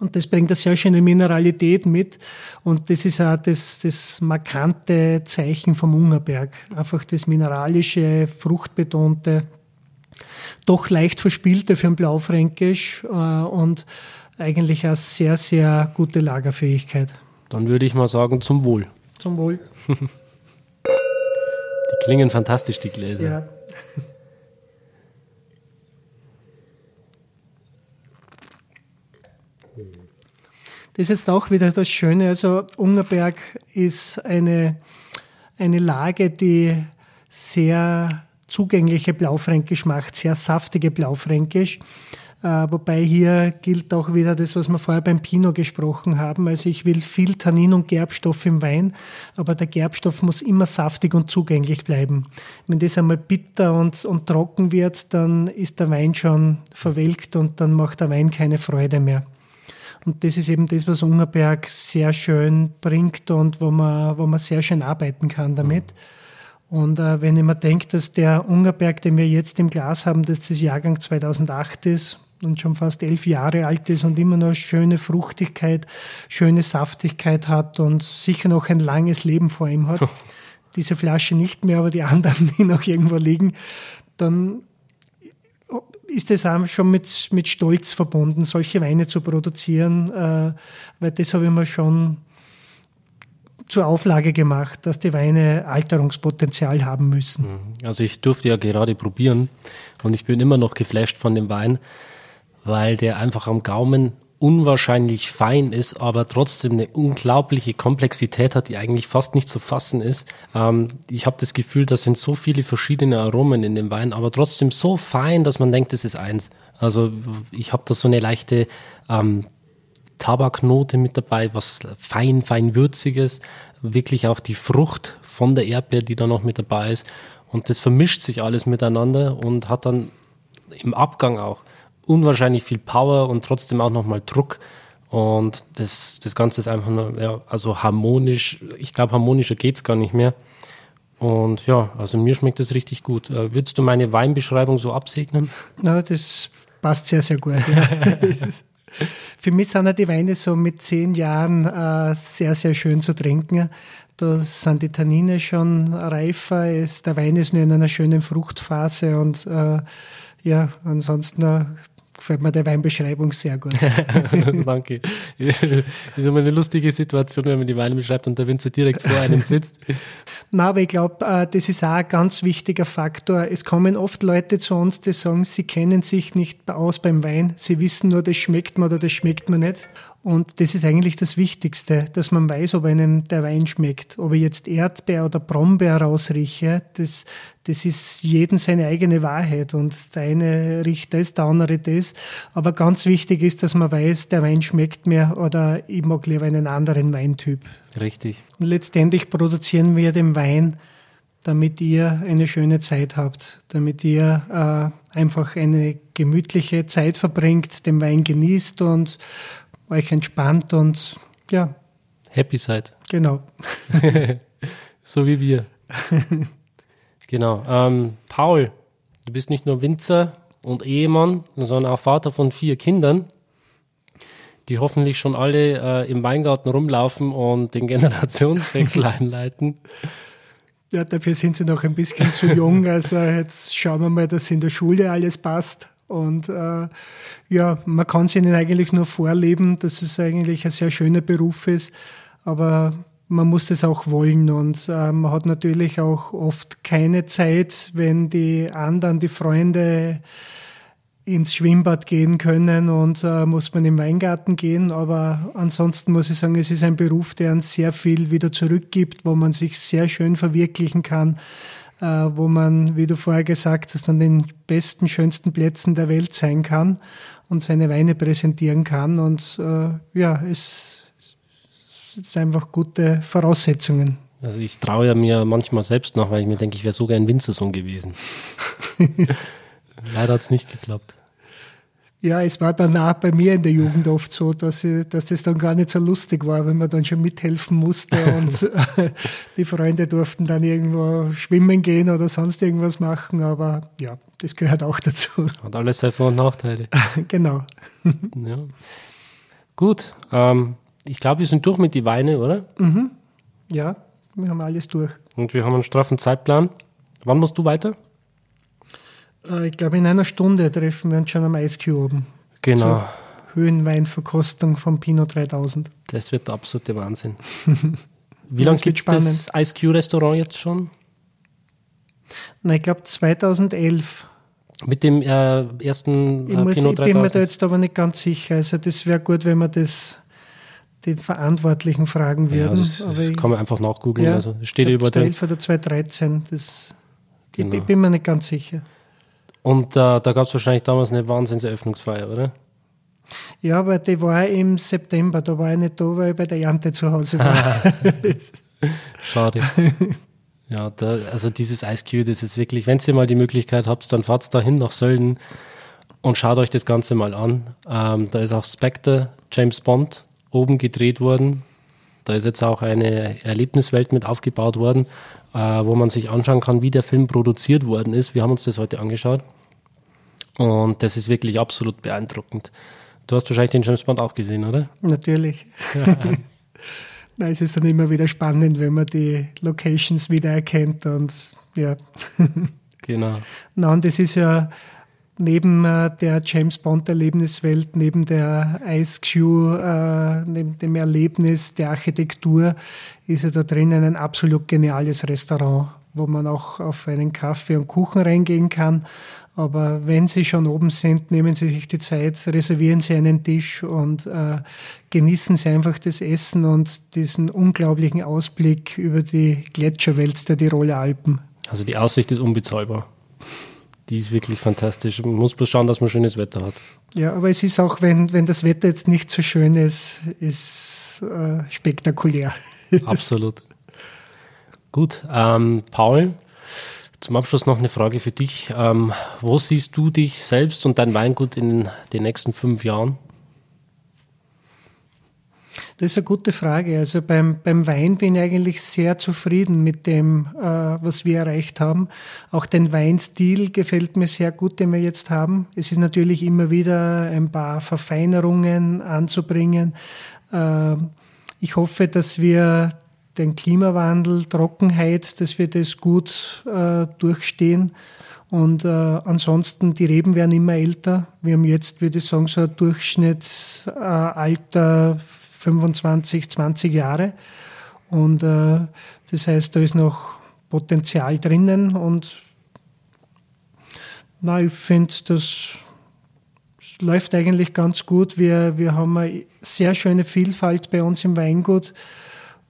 Und das bringt eine sehr schöne Mineralität mit. Und das ist auch das, das markante Zeichen vom Ungerberg. Einfach das mineralische, fruchtbetonte, doch leicht verspielte für ein Blaufränkisch äh, und eigentlich eine sehr, sehr gute Lagerfähigkeit. Dann würde ich mal sagen, zum Wohl. Zum Wohl. die klingen fantastisch, die Gläser. Ja. Das ist auch wieder das Schöne. Also Ungerberg ist eine, eine Lage, die sehr zugängliche Blaufränkisch macht, sehr saftige Blaufränkisch. Äh, wobei hier gilt auch wieder das, was wir vorher beim Pinot gesprochen haben. Also ich will viel Tannin und Gerbstoff im Wein, aber der Gerbstoff muss immer saftig und zugänglich bleiben. Wenn das einmal bitter und, und trocken wird, dann ist der Wein schon verwelkt und dann macht der Wein keine Freude mehr. Und das ist eben das, was Ungerberg sehr schön bringt und wo man, wo man sehr schön arbeiten kann damit. Und äh, wenn ich mir denke, dass der Ungerberg, den wir jetzt im Glas haben, dass das Jahrgang 2008 ist, und schon fast elf Jahre alt ist und immer noch schöne Fruchtigkeit, schöne Saftigkeit hat und sicher noch ein langes Leben vor ihm hat. Diese Flasche nicht mehr, aber die anderen, die noch irgendwo liegen, dann ist es auch schon mit, mit Stolz verbunden, solche Weine zu produzieren, äh, weil das habe ich mir schon zur Auflage gemacht, dass die Weine Alterungspotenzial haben müssen. Also ich durfte ja gerade probieren und ich bin immer noch geflasht von dem Wein weil der einfach am Gaumen unwahrscheinlich fein ist, aber trotzdem eine unglaubliche Komplexität hat, die eigentlich fast nicht zu fassen ist. Ähm, ich habe das Gefühl, da sind so viele verschiedene Aromen in dem Wein, aber trotzdem so fein, dass man denkt, das ist eins. Also ich habe da so eine leichte ähm, Tabaknote mit dabei, was fein, fein würziges, wirklich auch die Frucht von der Erdbeere, die da noch mit dabei ist. Und das vermischt sich alles miteinander und hat dann im Abgang auch unwahrscheinlich viel Power und trotzdem auch nochmal Druck. Und das, das Ganze ist einfach nur, ja, also harmonisch. Ich glaube, harmonischer geht es gar nicht mehr. Und ja, also mir schmeckt das richtig gut. Äh, würdest du meine Weinbeschreibung so absegnen? Na, das passt sehr, sehr gut. Ja. Für mich sind ja die Weine so mit zehn Jahren äh, sehr, sehr schön zu trinken. Da sind die Tannine schon reifer, ist, der Wein ist nur in einer schönen Fruchtphase und äh, ja, ansonsten äh, gefällt mir die Weinbeschreibung sehr gut. Danke. Das ist immer eine lustige Situation, wenn man die Weine beschreibt und der Winzer direkt vor einem sitzt. Na, aber ich glaube, äh, das ist auch ein ganz wichtiger Faktor. Es kommen oft Leute zu uns, die sagen, sie kennen sich nicht aus beim Wein. Sie wissen nur, das schmeckt man oder das schmeckt man nicht. Und das ist eigentlich das Wichtigste, dass man weiß, ob einem der Wein schmeckt. Ob ich jetzt Erdbeer oder Brombeer rausrieche, das, das ist jeden seine eigene Wahrheit. Und der eine riecht das, der andere das. Aber ganz wichtig ist, dass man weiß, der Wein schmeckt mir oder ich mag lieber einen anderen Weintyp. Richtig. Und letztendlich produzieren wir den Wein, damit ihr eine schöne Zeit habt, damit ihr äh, einfach eine gemütliche Zeit verbringt, den Wein genießt und euch entspannt und ja. Happy seid. Genau. so wie wir. genau. Ähm, Paul, du bist nicht nur Winzer und Ehemann, sondern auch Vater von vier Kindern, die hoffentlich schon alle äh, im Weingarten rumlaufen und den Generationswechsel einleiten. Ja, dafür sind sie noch ein bisschen zu jung. Also jetzt schauen wir mal, dass in der Schule alles passt. Und äh, ja, man kann es ihnen eigentlich nur vorleben, dass es eigentlich ein sehr schöner Beruf ist, aber man muss das auch wollen und äh, man hat natürlich auch oft keine Zeit, wenn die anderen, die Freunde ins Schwimmbad gehen können und äh, muss man im Weingarten gehen. Aber ansonsten muss ich sagen, es ist ein Beruf, der uns sehr viel wieder zurückgibt, wo man sich sehr schön verwirklichen kann. Äh, wo man, wie du vorher gesagt hast, an den besten, schönsten Plätzen der Welt sein kann und seine Weine präsentieren kann. Und äh, ja, es, sind einfach gute Voraussetzungen. Also ich traue ja mir manchmal selbst noch, weil ich mir denke, ich wäre sogar ein Winzersohn gewesen. Leider hat es nicht geklappt. Ja, es war dann auch bei mir in der Jugend oft so, dass, ich, dass das dann gar nicht so lustig war, wenn man dann schon mithelfen musste und die Freunde durften dann irgendwo schwimmen gehen oder sonst irgendwas machen. Aber ja, das gehört auch dazu. Hat alles seine Vor- und Nachteile. genau. ja. Gut, ähm, ich glaube, wir sind durch mit den Weinen, oder? Mhm. Ja, wir haben alles durch. Und wir haben einen straffen Zeitplan. Wann musst du weiter? Äh, ich glaube, in einer Stunde treffen wir uns schon am Ice Cube oben. Genau. Zur Höhenweinverkostung vom Pinot 3000. Das wird der absolute Wahnsinn. Wie lange gibt es das Ice Cube Restaurant jetzt schon? Na, ich glaube 2011. Mit dem äh, ersten äh, ich muss, Pinot 3000? Ich bin mir da jetzt aber nicht ganz sicher. Also das wäre gut, wenn wir das die Verantwortlichen fragen würden. Ja, das, das kann man einfach nachgoogeln. Ja, also steht über 2011 oder 2013. Das, genau. ich bin mir nicht ganz sicher. Und äh, da gab es wahrscheinlich damals eine Wahnsinnseröffnungsfeier, oder? Ja, aber die war im September, da war ich nicht da, weil ich bei der Ernte zu Hause war. Schade. Ja, da, also dieses Ice Cube, das ist wirklich, wenn ihr mal die Möglichkeit habt, dann fahrt dahin nach Sölden und schaut euch das Ganze mal an. Ähm, da ist auch Spectre, James Bond, oben gedreht worden. Da ist jetzt auch eine Erlebniswelt mit aufgebaut worden äh, wo man sich anschauen kann, wie der Film produziert worden ist. Wir haben uns das heute angeschaut und das ist wirklich absolut beeindruckend. Du hast wahrscheinlich den James Bond auch gesehen, oder? Natürlich. Ja. Na, es ist dann immer wieder spannend, wenn man die Locations wiedererkennt und ja. Genau. Na, und das ist ja neben äh, der James Bond Erlebniswelt, neben der Ice Cube, äh, neben dem Erlebnis der Architektur, ist ja da drinnen ein absolut geniales Restaurant, wo man auch auf einen Kaffee und Kuchen reingehen kann. Aber wenn Sie schon oben sind, nehmen Sie sich die Zeit, reservieren Sie einen Tisch und äh, genießen Sie einfach das Essen und diesen unglaublichen Ausblick über die Gletscherwelt der Tiroler Alpen. Also die Aussicht ist unbezahlbar. Die ist wirklich fantastisch. Man muss bloß schauen, dass man schönes Wetter hat. Ja, aber es ist auch, wenn, wenn das Wetter jetzt nicht so schön ist, ist äh, spektakulär. Absolut. Gut, ähm, Paul, zum Abschluss noch eine Frage für dich. Ähm, wo siehst du dich selbst und dein Weingut in den nächsten fünf Jahren? Das ist eine gute Frage. Also beim, beim Wein bin ich eigentlich sehr zufrieden mit dem, äh, was wir erreicht haben. Auch den Weinstil gefällt mir sehr gut, den wir jetzt haben. Es ist natürlich immer wieder ein paar Verfeinerungen anzubringen. Äh, ich hoffe, dass wir den Klimawandel, Trockenheit, dass wir das gut äh, durchstehen. Und äh, ansonsten, die Reben werden immer älter. Wir haben jetzt, würde ich sagen, so ein Durchschnittsalter 25, 20 Jahre. Und äh, das heißt, da ist noch Potenzial drinnen. Und na, ich finde, das läuft eigentlich ganz gut. Wir, wir haben eine sehr schöne Vielfalt bei uns im Weingut.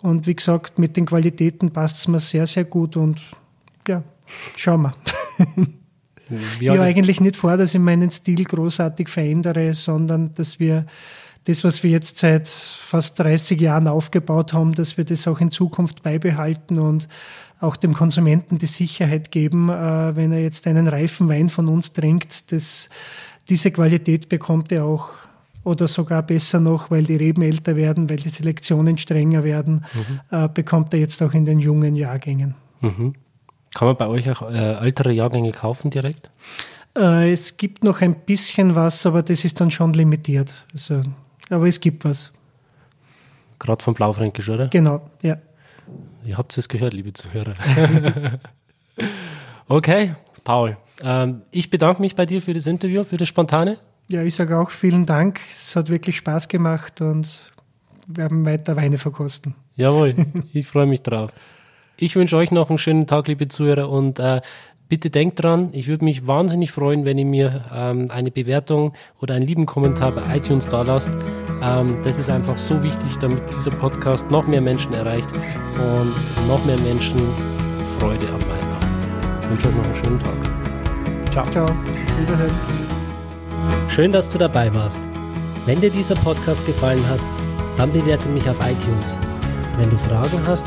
Und wie gesagt, mit den Qualitäten passt es mir sehr, sehr gut. Und ja, schauen wir. ich habe eigentlich nicht vor, dass ich meinen Stil großartig verändere, sondern dass wir das, was wir jetzt seit fast 30 Jahren aufgebaut haben, dass wir das auch in Zukunft beibehalten und auch dem Konsumenten die Sicherheit geben, äh, wenn er jetzt einen reifen Wein von uns trinkt, dass diese Qualität bekommt er auch oder sogar besser noch, weil die Reben älter werden, weil die Selektionen strenger werden, mhm. äh, bekommt er jetzt auch in den jungen Jahrgängen. Mhm. Kann man bei euch auch äh, ältere Jahrgänge kaufen direkt? Es gibt noch ein bisschen was, aber das ist dann schon limitiert. Also, aber es gibt was. Gerade vom Blaufränkisch, oder? Genau, ja. Ihr habt es gehört, liebe Zuhörer. okay, Paul. Ähm, ich bedanke mich bei dir für das Interview, für das Spontane. Ja, ich sage auch vielen Dank. Es hat wirklich Spaß gemacht und wir werden weiter Weine verkosten. Jawohl, ich freue mich drauf. Ich wünsche euch noch einen schönen Tag, liebe Zuhörer, und äh, bitte denkt dran, ich würde mich wahnsinnig freuen, wenn ihr mir ähm, eine Bewertung oder einen lieben Kommentar bei iTunes da lasst. Ähm, das ist einfach so wichtig, damit dieser Podcast noch mehr Menschen erreicht und noch mehr Menschen Freude am Wein haben. Ich wünsche euch noch einen schönen Tag. Ciao. Ciao. Wiedersehen. Schön, dass du dabei warst. Wenn dir dieser Podcast gefallen hat, dann bewerte mich auf iTunes. Wenn du Fragen hast